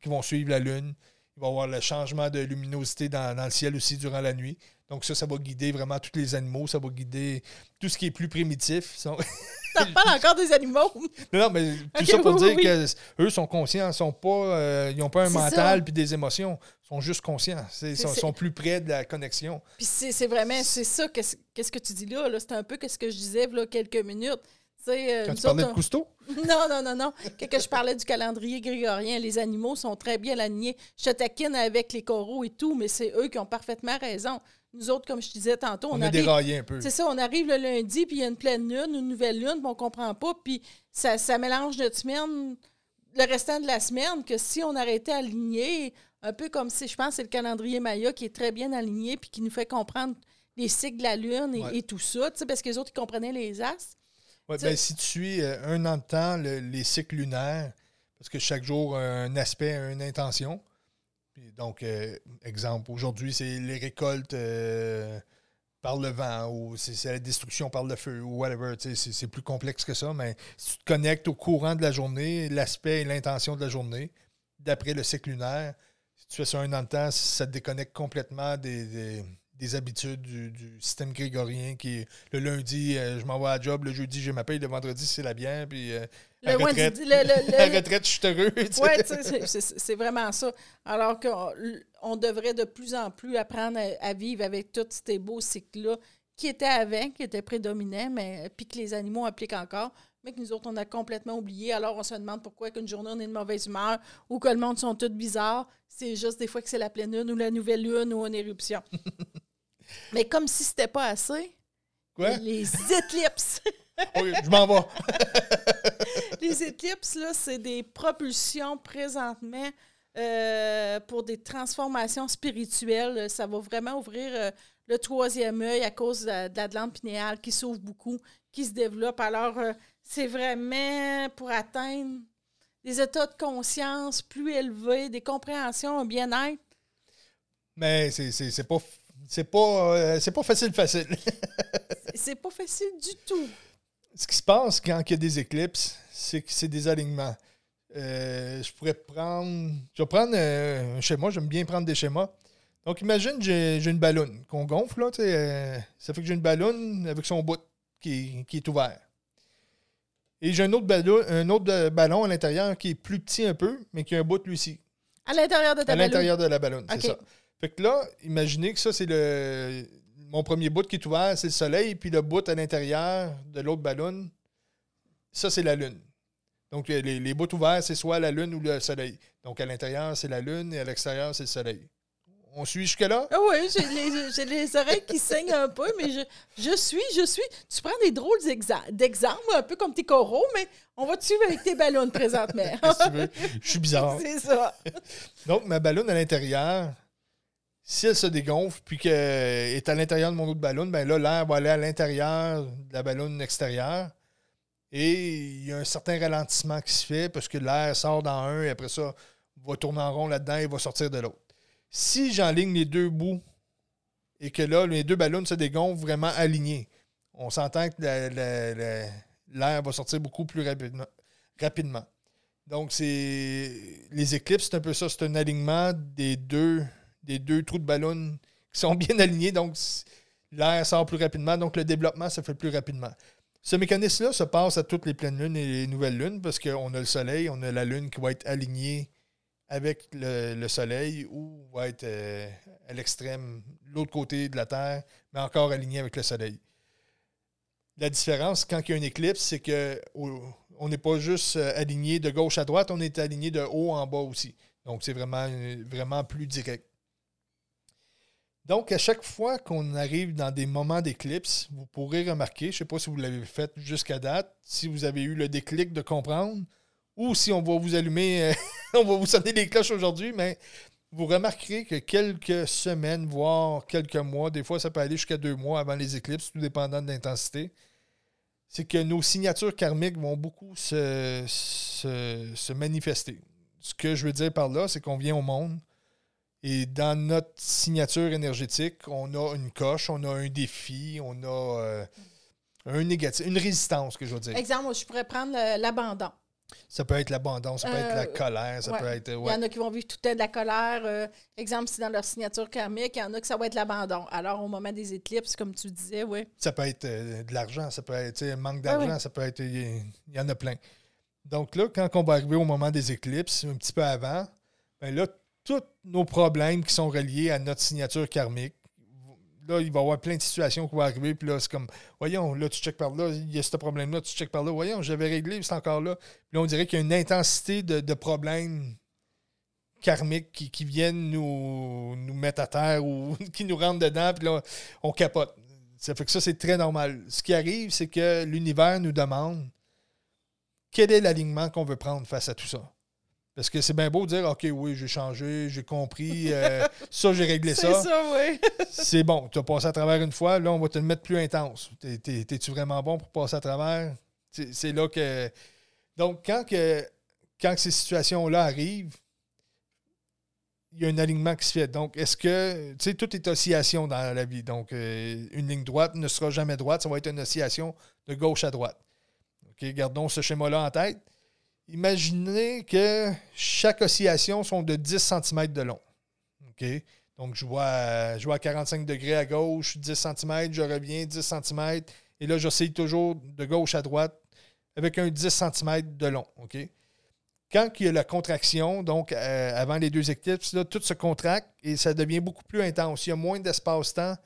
qui vont suivre la Lune. Il va y avoir le changement de luminosité dans le ciel aussi durant la nuit. Donc, ça, ça va guider vraiment tous les animaux. Ça va guider tout ce qui est plus primitif. T'en (laughs) parles encore des animaux. non, non, mais tout Ok, ça pour oui, dire oui, que eux sont conscients, sont pas, euh, ils n'ont pas un mental ça. puis des émotions. Ils sont juste conscients. Ils sont, plus près de la connexion. Puis c'est vraiment, c'est ça, qu'est-ce que tu dis là. là. C'est un peu ce que je disais là, quelques minutes. Euh, Quand tu parlais autres, de Cousteau, on- (laughs) Non, non, non, non. Que, que je parlais du calendrier grégorien, les animaux sont très bien alignés. Je te taquine avec les coraux et tout, mais c'est eux qui ont parfaitement raison. Nous autres, comme je te disais tantôt, on, on, a arrive... déraillé un peu. C'est ça, on arrive le lundi, puis il y a une pleine lune, une nouvelle lune, puis on comprend pas, puis ça, ça mélange notre semaine, le restant de la semaine, que si on arrêtait aligné, un peu comme si, je pense, c'est le calendrier Maya qui est très bien aligné, puis qui nous fait comprendre les cycles de la lune et, Ouais. et tout ça, parce que les autres, ils comprenaient les astres. Ouais, ben, si tu suis euh, un an de temps le- les cycles lunaires, parce que chaque jour a un aspect, une intention. Donc, euh, exemple, aujourd'hui, c'est les récoltes euh, par le vent ou c'est la destruction par le feu ou whatever. C'est plus complexe que ça, mais si tu te connectes au courant de la journée, l'aspect et l'intention de la journée, d'après le cycle lunaire, tu fais ça un an de temps, ça te déconnecte complètement des- des habitudes du, du système grégorien qui est le lundi, euh, je m'en vais à la job, le jeudi, j'ai ma paye, le vendredi, c'est la bière, puis euh, Le la, retraite, le- le- (laughs) le- la retraite, je suis heureux. Oui, c'est vraiment ça. Alors qu'on on devrait de plus en plus apprendre à, à vivre avec tous ces beaux cycles-là qui étaient avant, qui étaient prédominants, mais puis que les animaux appliquent encore, mais que nous autres, on a complètement oublié. Alors, on se demande pourquoi qu'une journée, on est de mauvaise humeur ou que le monde sont tous bizarres. C'est juste des fois que c'est la pleine lune ou la nouvelle lune ou une éruption. (laughs) mais comme si c'était pas assez, Quoi? les éclipses. (laughs) Oui, je m'en vais. (laughs) Les éclipses, là, c'est des propulsions présentement euh, pour des transformations spirituelles. Ça va vraiment ouvrir euh, le troisième œil à cause de la, de la glande pinéale qui s'ouvre beaucoup, qui se développe. Alors, euh, c'est vraiment pour atteindre des états de conscience plus élevés, des compréhensions, un bien-être. Mais c'est pas, c'est pas, euh, c'est pas facile, facile. C'est pas facile du tout. Ce qui se passe quand il y a des éclipses, c'est que c'est des alignements. Euh, je pourrais prendre. Je vais prendre euh, un schéma, j'aime bien prendre des schémas. Donc, imagine, j'ai j'ai une ballonne qu'on gonfle, là, euh, ça fait que j'ai une ballonne avec son bout qui, qui est ouvert. Et j'ai un autre ballon, un autre ballon à l'intérieur qui est plus petit un peu, mais qui a un bout lui aussi. À l'intérieur de ta À l'intérieur de la ballonne, c'est ça. Fait que là, imaginez que ça, c'est le. Mon premier bout qui est ouvert, c'est le soleil, puis le bout à l'intérieur de l'autre ballonne, ça, c'est la lune. Donc, les, les bouts ouverts, c'est soit la lune ou le soleil. Donc, à l'intérieur, c'est la lune et à l'extérieur, c'est le soleil. On suit jusque-là? Ah oui, j'ai les, j'ai les oreilles qui saignent un peu, mais je, je suis, je suis. Tu prends des drôles d'exemples, un peu comme tes coraux, mais on va te suivre avec tes ballons présentement. (laughs) Que tu veux? Je suis bizarre. (laughs) C'est ça. Donc, ma ballonne à l'intérieur, si elle se dégonfle puis qu'elle est à l'intérieur de mon autre ballon, ben là, l'air va aller à l'intérieur de la ballonne extérieure. Et il y a un certain ralentissement qui se fait parce que l'air sort dans un et après ça, va tourner en rond là-dedans et va sortir de l'autre. Si j'enligne les deux bouts et que là, les deux ballons se dégonflent vraiment alignés, on s'entend que la- la- la- l'air va sortir beaucoup plus rapidement. rapidement. Donc, c'est les éclipses, c'est un peu ça. C'est un alignement des deux, des deux trous de ballon qui sont (laughs) bien alignés. Donc, l'air sort plus rapidement. Donc, le développement se fait plus rapidement. Ce mécanisme-là se passe à toutes les pleines lunes et les nouvelles lunes parce qu'on a le soleil, on a la lune qui va être alignée avec le, le soleil ou va être euh, à l'extrême, l'autre côté de la Terre, mais encore alignée avec le soleil. La différence quand il y a une éclipse, c'est que au- on n'est pas juste euh, aligné de gauche à droite, on est aligné de haut en bas aussi. Donc, c'est vraiment, euh, vraiment plus direct. Donc, à chaque fois qu'on arrive dans des moments d'éclipse, vous pourrez remarquer, je ne sais pas si vous l'avez fait jusqu'à date, si vous avez eu le déclic de comprendre, ou si on va vous allumer, euh, (laughs) on va vous sonner les cloches aujourd'hui, mais vous remarquerez que quelques semaines, voire quelques mois, des fois ça peut aller jusqu'à deux mois avant les éclipses, tout dépendant de l'intensité, c'est que nos signatures karmiques vont beaucoup se, se- se manifester. Ce que je veux dire par là, c'est qu'on vient au monde et dans notre signature énergétique, on a une coche, on a un défi, on a euh, un négatif, une résistance, que je veux dire. Exemple, je pourrais prendre l'abandon. Ça peut être l'abondance, ça peut être la Euh, colère, ça ouais. peut être. Il y en a qui vont vivre tout le temps de la colère. euh, exemple, si dans leur signature karmique, il y en a que ça va être l'abandon. Alors, au moment des éclipses, comme tu disais, oui. Ça peut être euh, de l'argent, ça peut être un manque d'argent, ouais. ça peut être. Il y, y en a plein. Donc là, quand on va arriver au moment des éclipses, un petit peu avant, ben là, tous nos problèmes qui sont reliés à notre signature karmique, là, il va y avoir plein de situations qui vont arriver, puis là, c'est comme, voyons, là, tu checkes par là, il y a ce problème-là, tu checkes par là, voyons, j'avais réglé, c'est encore là. Puis là, on dirait qu'il y a une intensité de, problèmes karmiques qui, qui viennent nous, nous mettre à terre ou (laughs) qui nous rentrent dedans, puis là, on capote. Ça fait que ça, c'est très normal. Ce qui arrive, c'est que l'univers nous demande quel est l'alignement qu'on veut prendre face à tout ça. Parce que c'est bien beau de dire, OK, oui, j'ai changé, j'ai compris, euh, ça, j'ai réglé (laughs) C'est ça. ça, oui. (laughs) C'est bon, tu as passé à travers une fois, là, on va te le mettre plus intense. T'es- t'es- T'es-tu vraiment bon pour passer à travers? C'est là que. Donc, quand, que, quand ces situations-là arrivent, il y a un alignement qui se fait. Donc, est-ce que. Tu sais, tout est oscillation dans la vie. Donc, euh, une ligne droite ne sera jamais droite, ça va être une oscillation de gauche à droite. OK, gardons ce schéma-là en tête. Imaginez que chaque oscillation sont de 10 cm de long. Donc, je vois, à, je vois à 45 degrés à gauche, 10 cm, je reviens 10 cm. Et là, j'essaye toujours de gauche à droite avec un 10 cm de long. Quand il y a la contraction, donc euh, avant les deux éclipses, tout se contracte et ça devient beaucoup plus intense. Il y a moins d'espace-temps.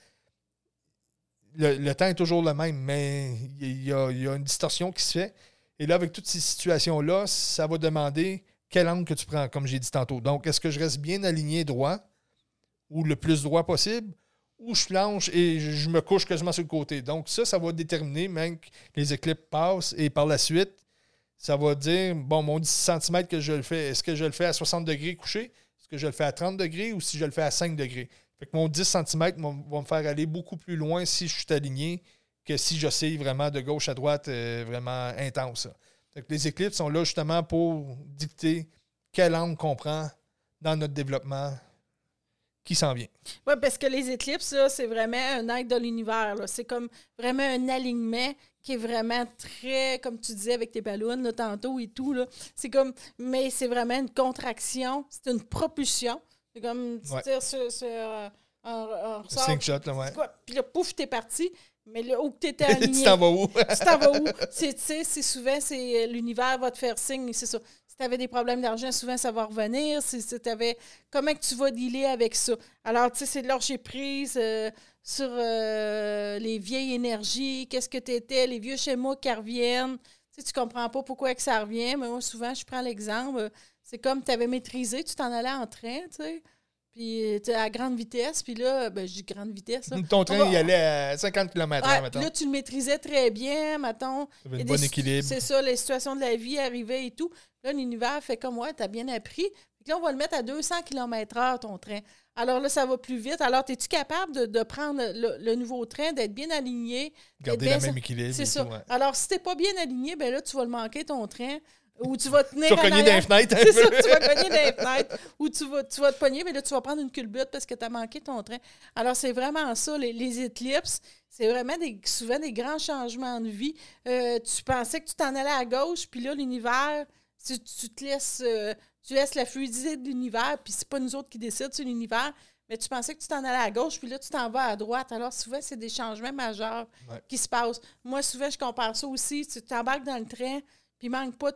Le, temps est toujours le même, mais il y a une distorsion qui se fait. Et là, avec toutes ces situations-là, ça va demander quel angle que tu prends, comme j'ai dit tantôt. Donc, est-ce que je reste bien aligné droit ou le plus droit possible ou je planche et je me couche quasiment sur le côté? Donc, ça, ça va déterminer même que les éclipses passent et par la suite, ça va dire, bon, mon 10 cm que je le fais, est-ce que je le fais à 60 degrés couché? Est-ce que je le fais à 30 degrés ou si je le fais à 5 degrés? Fait que mon 10 cm va, me faire aller beaucoup plus loin si je suis aligné que si j'essaye vraiment de gauche à droite euh, vraiment intense. Que les éclipses sont là justement pour dicter quel angle qu'on prend dans notre développement qui s'en vient. Oui, parce que les éclipses, c'est vraiment un acte de l'univers. C'est comme vraiment un alignement qui est vraiment très, comme tu disais avec tes ballons là, tantôt et tout. C'est comme, mais c'est vraiment une contraction, c'est une propulsion. C'est comme, tu tires sur, un, un, Cinq shots, là, ouais. Puis là, pouf, t'es parti. Mais là, où (laughs) tu étais aligné. tu t'en vas où? tu t'en vas où? C'est souvent, c'est l'univers va te faire signe, c'est ça tu avais des problèmes d'argent, souvent ça va revenir. Si, si avais, comment que tu vas dealer avec ça? Alors, tu sais, c'est de lâcher prise euh, sur euh, les vieilles énergies, qu'est-ce que tu étais, les vieux schémas qui reviennent. Tu sais, tu comprends pas pourquoi que ça revient, mais moi, souvent, je prends l'exemple. C'est comme tu avais maîtrisé, tu t'en allais en train, tu sais. Puis tu à grande vitesse, puis là, ben, je dis grande vitesse. Ton train, il allait à 50 km/h, Là, tu le maîtrisais très bien, mettons. Tu un bon équilibre. C'est ça, les situations de la vie arrivaient et tout. Là, l'univers fait comme, ouais, tu as bien appris. Puis là, on va le mettre à 200 km/h, ton train. Alors là, ça va plus vite. Alors, es-tu capable de, prendre le, nouveau train, d'être bien aligné? Garder le même équilibre. C'est ça. Alors, si tu n'es pas bien aligné, ben là, tu vas le manquer, ton train. Ou tu vas tenir. tu vas cogner fenêtres. C'est ça, tu vas cogner des fenêtres. Ou tu vas, tu vas te pogner, mais là, tu vas prendre une culbute parce que tu as manqué ton train. Alors, c'est vraiment ça. Les, les éclipses, c'est vraiment des, souvent des grands changements de vie. Euh, tu pensais que tu t'en allais à gauche, puis là, l'univers tu, tu te laisses, euh, tu laisses la fluidité de l'univers, puis c'est pas nous autres qui décident, c'est l'univers. Mais tu pensais que tu t'en allais à gauche, puis là, tu t'en vas à droite. Alors, souvent, c'est des changements majeurs qui se passent. Moi, souvent, je compare ça aussi. Tu t'embarques dans le train, puis manque pas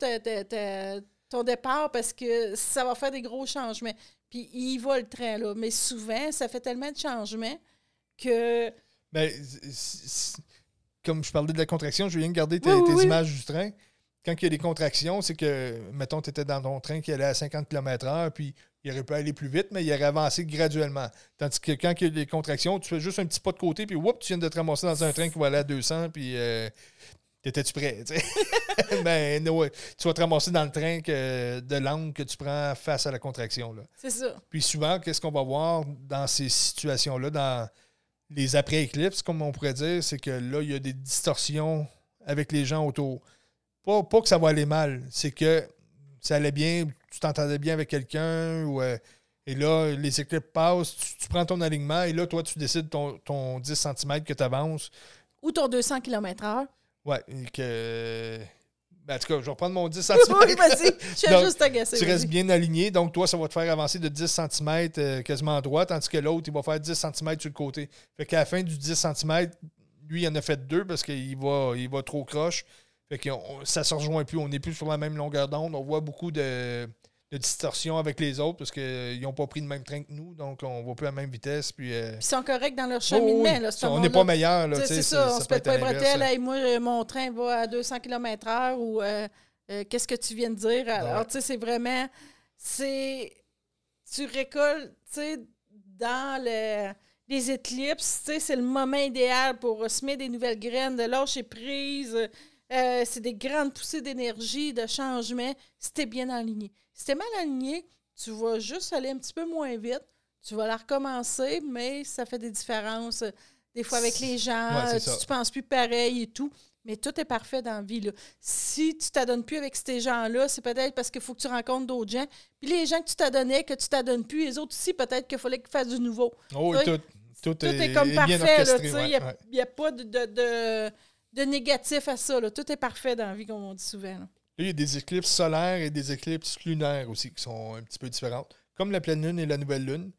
ton départ parce que ça va faire des gros changements. Puis il va le train, là. Mais souvent, ça fait tellement de changements que. Ben, comme je parlais de la contraction, je viens de garder tes, images du train quand il y a des contractions, c'est que, mettons, tu étais dans ton train qui allait à 50 km/h, puis il aurait pu aller plus vite, mais il aurait avancé graduellement. Tandis que quand il y a des contractions, tu fais juste un petit pas de côté, puis whoop, tu viens de te ramasser dans un train qui va aller à 200, puis euh, t'étais-tu prêt? (laughs) ben, tu vas te ramasser dans le train que, de l'angle que tu prends face à la contraction. C'est ça. Puis souvent, qu'est-ce qu'on va voir dans ces situations-là, dans les après-éclipses, comme on pourrait dire, c'est que là, il y a des distorsions avec les gens autour. Pas, que ça va aller mal, c'est que ça allait bien, tu t'entendais bien avec quelqu'un, ou, euh, et là, les équipes passent, tu, prends ton alignement, et là, toi, tu décides ton, ton 10 cm que tu avances. Ou ton 200 km/h. Ouais, et que. Ben, en tout cas, je vais reprendre mon 10 (laughs) cm. oui, vas-y, je suis juste agacé. Tu restes bien aligné, donc toi, ça va te faire avancer de 10 cm euh, quasiment à droite, tandis que l'autre, il va faire 10 cm sur le côté. Fait qu'à la fin du 10 cm, lui, il en a fait deux parce qu'il va, il va trop croche. Fait que ça se rejoint plus, on n'est plus sur la même longueur d'onde. On voit beaucoup de, de distorsion avec les autres parce qu'ils n'ont pas pris le même train que nous, donc on va plus à la même vitesse. Puis, euh, ils sont corrects dans leur cheminement. là, on n'est pas meilleur. C'est ça, on se pète pas les moi, euh, mon train va à 200 km/h ou euh, qu'est-ce que tu viens de dire? Alors, tu sais, c'est vraiment. c'est Tu récoltes, tu sais, dans le les éclipses, c'est le moment idéal pour semer des nouvelles graines, de lâcher prise, c'est des grandes poussées d'énergie, de changement, si tu es bien aligné. Si tu es mal aligné, tu vas juste aller un petit peu moins vite. Tu vas la recommencer, mais ça fait des différences. Euh, des fois avec les gens, tu, ne penses plus pareil et tout. Mais tout est parfait dans la vie. Là. Si tu t'adonnes plus avec ces gens-là, c'est peut-être parce qu'il faut que tu rencontres d'autres gens. Puis les gens que tu t'adonnais, que tu t'adonnes plus, les autres aussi, peut-être qu'il fallait qu'ils fassent du nouveau. Oh, tout, tout, est, comme parfait. Il n'y a, pas de de négatif à ça. Tout est parfait dans la vie, comme on dit souvent. Il y a des éclipses solaires et des éclipses lunaires aussi qui sont un petit peu différentes, comme la pleine lune et la nouvelle lune.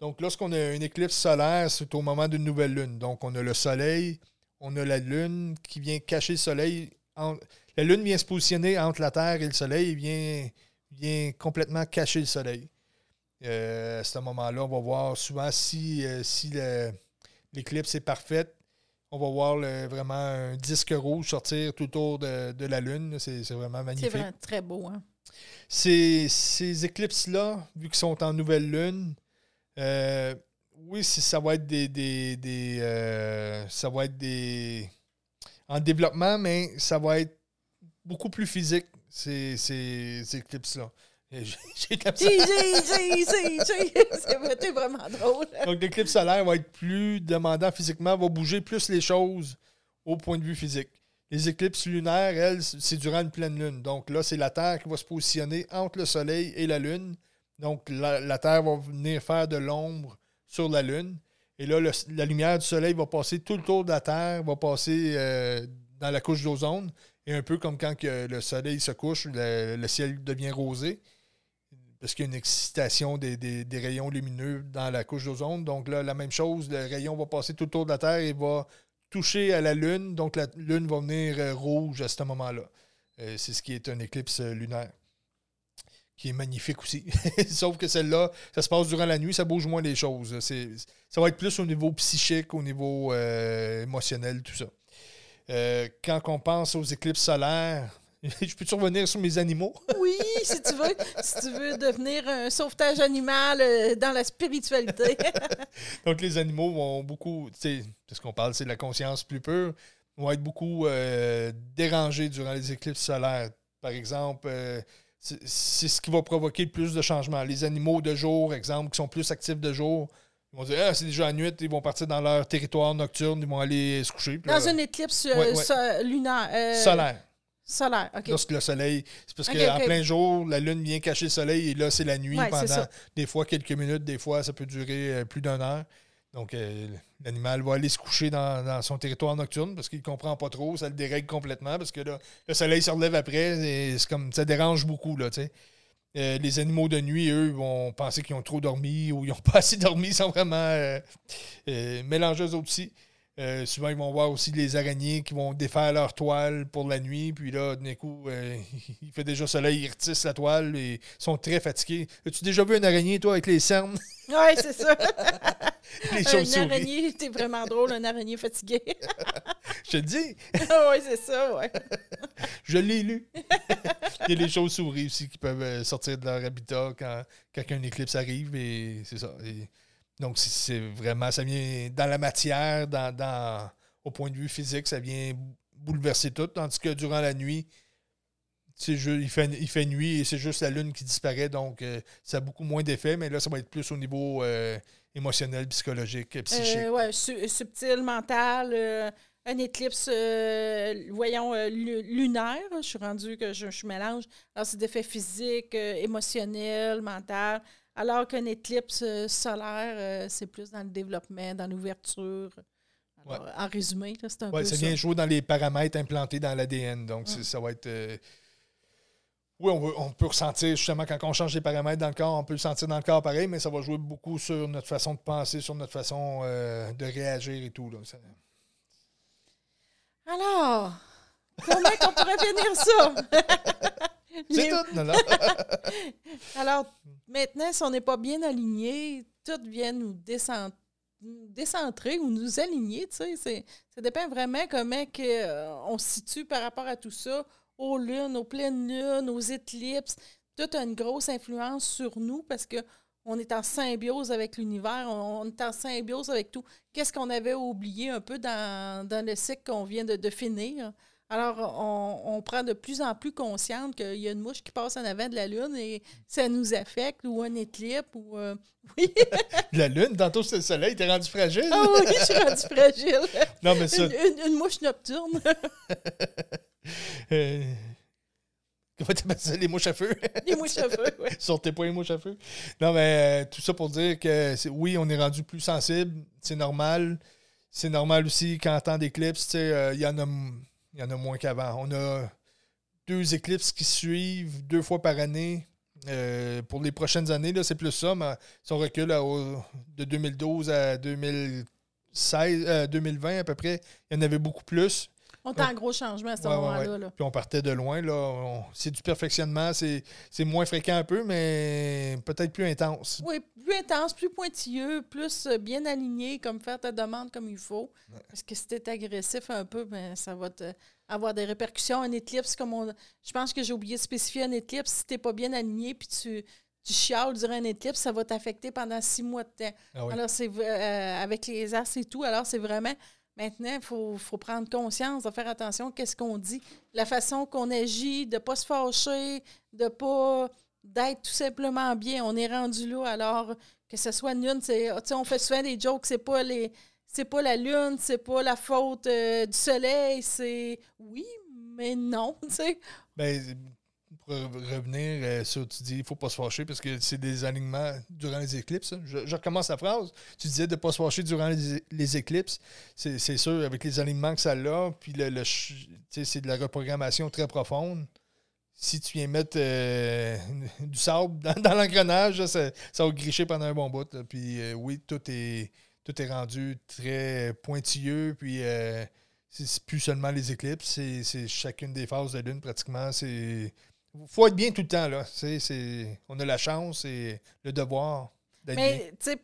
Donc, lorsqu'on a une éclipse solaire, c'est au moment d'une nouvelle lune. Donc, on a le soleil, on a la lune qui vient cacher le soleil. la lune vient se positionner entre la Terre et le soleil et vient, vient complètement cacher le soleil. Euh, à ce moment-là, on va voir souvent si, euh, si l'éclipse est parfaite. On va voir vraiment un disque rouge sortir tout autour de, la Lune. C'est vraiment magnifique. C'est vraiment très beau. Hein? Ces, ces éclipses-là, vu qu'ils sont en nouvelle Lune, euh, oui, ça va être des. des, ça va être des. En développement, mais ça va être beaucoup plus physique, ces, ces éclipses-là. J'ai C'est vraiment drôle. (laughs) Donc, l'éclipse solaire va être plus demandant physiquement, va bouger plus les choses au point de vue physique. Les éclipses lunaires, elles, c'est durant une pleine lune. Donc là, c'est la Terre qui va se positionner entre le Soleil et la Lune. Donc la, Terre va venir faire de l'ombre sur la Lune. Et là, la lumière du Soleil va passer tout le tour de la Terre, va passer euh, dans la couche d'ozone. Et un peu comme quand le Soleil se couche, le ciel devient rosé parce qu'il y a une excitation des, rayons lumineux dans la couche d'ozone? Donc là, la même chose, le rayon va passer tout autour de la Terre et va toucher à la Lune. Donc la Lune va venir euh, rouge à ce moment-là. Euh, c'est ce qui est un éclipse euh, lunaire. Qui est magnifique aussi. (laughs) Sauf que celle-là, ça se passe durant la nuit, ça bouge moins les choses. Ça va être plus au niveau psychique, au niveau émotionnel, tout ça. quand on pense aux éclipses solaires, (laughs) Je peux-tu revenir sur mes animaux? (laughs) oui, si tu veux. Si tu veux devenir un sauvetage animal euh, dans la spiritualité. (laughs) Donc, les animaux vont beaucoup, tu sais, ce qu'on parle, c'est de la conscience plus pure, vont être beaucoup euh, dérangés durant les éclipses solaires. Par exemple, euh, c'est ce qui va provoquer le plus de changements. Les animaux de jour, exemple, qui sont plus actifs de jour, ils vont dire Ah, c'est déjà la nuit, ils vont partir dans leur territoire nocturne, ils vont aller se coucher. Dans une éclipse lunaire. Solaire. Solaire, OK. Lorsque le soleil. C'est parce qu'en plein jour, la lune vient cacher le soleil et là, c'est la nuit pendant des fois quelques minutes, des fois, ça peut durer euh, plus d'une heure. Donc, euh, l'animal va aller se coucher dans, son territoire nocturne parce qu'il ne comprend pas trop, ça le dérègle complètement parce que là, le soleil se relève après et c'est comme ça dérange beaucoup, là, tu sais. Euh, les animaux de nuit, eux, vont penser qu'ils ont trop dormi ou ils n'ont (laughs) pas assez dormi, ils sont vraiment mélangés aussi. Euh, souvent, ils vont voir aussi les araignées qui vont défaire leur toile pour la nuit. Puis là, d'un coup, euh, (laughs) il fait déjà soleil, ils retissent la toile et ils sont très fatigués. As-tu déjà vu une araignée, toi, avec les cernes? (laughs) Oui, c'est ça. (laughs) les Un araignée, t'es vraiment drôle, un araignée fatigué. Je te dis. oui, c'est ça, ouais. Je l'ai lu. il y a les chauves-souris aussi qui peuvent euh, sortir de leur habitat quand, quand un éclipse arrive et c'est ça. Donc, c'est vraiment, ça vient dans la matière, dans, au point de vue physique, ça vient bouleverser tout. Tandis que durant la nuit, il, fait, il fait nuit et c'est juste la lune qui disparaît. Donc, euh, ça a beaucoup moins d'effet, mais là, ça va être plus au niveau euh, émotionnel, psychologique, psychique. Euh, oui, subtil, mental. un éclipse, voyons, lunaire. Je suis rendu que je, je mélange. Alors, c'est d'effets physiques, émotionnels, mental. Alors qu'un éclipse euh, solaire, euh, c'est plus dans le développement, dans l'ouverture. En résumé, c'est un peu ça. vient jouer dans les paramètres implantés dans l'ADN. Donc, ça va être... Euh, oui, on, peut ressentir, justement, quand on change les paramètres dans le corps, on peut le sentir dans le corps pareil, mais ça va jouer beaucoup sur notre façon de penser, sur notre façon de réagir et tout. Là. Alors, comment on pourrait finir ça? (laughs) C'est tout, non, (laughs) Alors, maintenant, si on n'est pas bien aligné, tout vient nous décentrer ou nous aligner, tu sais. Ça dépend vraiment comment que, euh, on se situe par rapport à tout ça, aux lunes, aux pleines lunes, aux éclipses. Tout a une grosse influence sur nous parce que on est en symbiose avec l'univers, on, est en symbiose avec tout. Qu'est-ce qu'on avait oublié un peu dans, le cycle qu'on vient de, de finir? Alors, on, prend de plus en plus conscience qu'il y a une mouche qui passe en avant de la Lune et ça nous affecte, ou un éclipse, ou... Euh, (laughs) oui. (laughs) la Lune, tantôt c'est le soleil, t'es rendu fragile. Ah oui, je suis rendu fragile. (laughs) non, mais ça... Une, mouche nocturne. euh... Comment t'appelles ça, les mouches à feu? les mouches à feu, oui. Sortez pas les mouches à feu. Non, mais euh, tout ça pour dire que oui, on est rendu plus sensible, c'est normal. C'est normal aussi qu'en temps d'éclipse, euh, il y en a il y en a moins qu'avant. On a deux éclipses qui suivent deux fois par année. Euh, pour les prochaines années, c'est plus ça, mais si on recule de 2012 à 2016, euh, 2020 à peu près, il y en avait beaucoup plus. On est en gros changement à ce Ouais, moment-là. ouais. là. Puis on partait de loin. là. On- C'est du perfectionnement, c'est c'est moins fréquent un peu, mais peut-être plus intense. Oui, plus intense, plus pointilleux, plus euh, bien aligné, comme faire ta demande comme il faut. Parce que si t'es agressif un peu, ben, ça va te- avoir des répercussions. Un éclipse, comme on. Je pense que j'ai oublié de spécifier un éclipse. Si t'es pas bien aligné puis tu, tu chiales durant un éclipse, ça va t'affecter pendant six mois de temps. Ah oui. Alors, c'est euh, avec les as et tout. Alors, c'est vraiment. Maintenant, il faut, faut prendre conscience de faire attention à qu'est-ce qu'on dit, la façon qu'on agit, de ne pas se fâcher, de pas d'être tout simplement bien. On est rendu là. Alors, que ce soit une lune, sais, on fait souvent des jokes, c'est pas les. C'est pas la lune, c'est pas la faute euh, du soleil, c'est oui, mais non, (laughs) tu sais. Ben, revenir euh, sur, tu dis, il faut pas se fâcher parce que c'est des alignements durant les éclipses. hein. Je, recommence la phrase. Tu disais de ne pas se fâcher durant les, éclipses. C'est sûr, avec les alignements que ça a, puis le, le c'est de la reprogrammation très profonde. Si tu viens mettre euh, du sable dans, l'engrenage, ça, ça va gricher pendant un bon bout. Puis euh, oui, tout est, tout est rendu très pointilleux. Puis euh, c'est plus seulement les éclipses, c'est chacune des phases de lune pratiquement. C'est faut être bien tout le temps là. On a la chance et le devoir d'être bien. Mais, tu sais,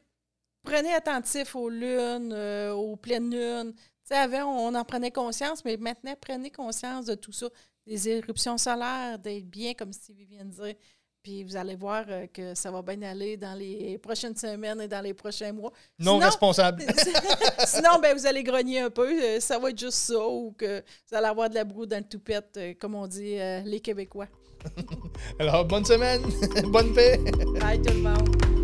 prenez attentif aux lunes, euh, aux pleines lunes. Tu sais, avant, on en prenait conscience, mais maintenant, prenez conscience de tout ça. Des éruptions solaires, d'être bien, comme Stevie vient de dire. Puis vous allez voir euh, que ça va bien aller dans les prochaines semaines et dans les prochains mois. Non Sinon- responsable. (laughs) Sinon, ben, vous allez grogner un peu. euh, Ça va être juste ça, ou que vous allez avoir de la broue dans le toupette, comme on dit les Québécois. Alors bonne semaine, (laughs) bonne paix. Bye tout le monde.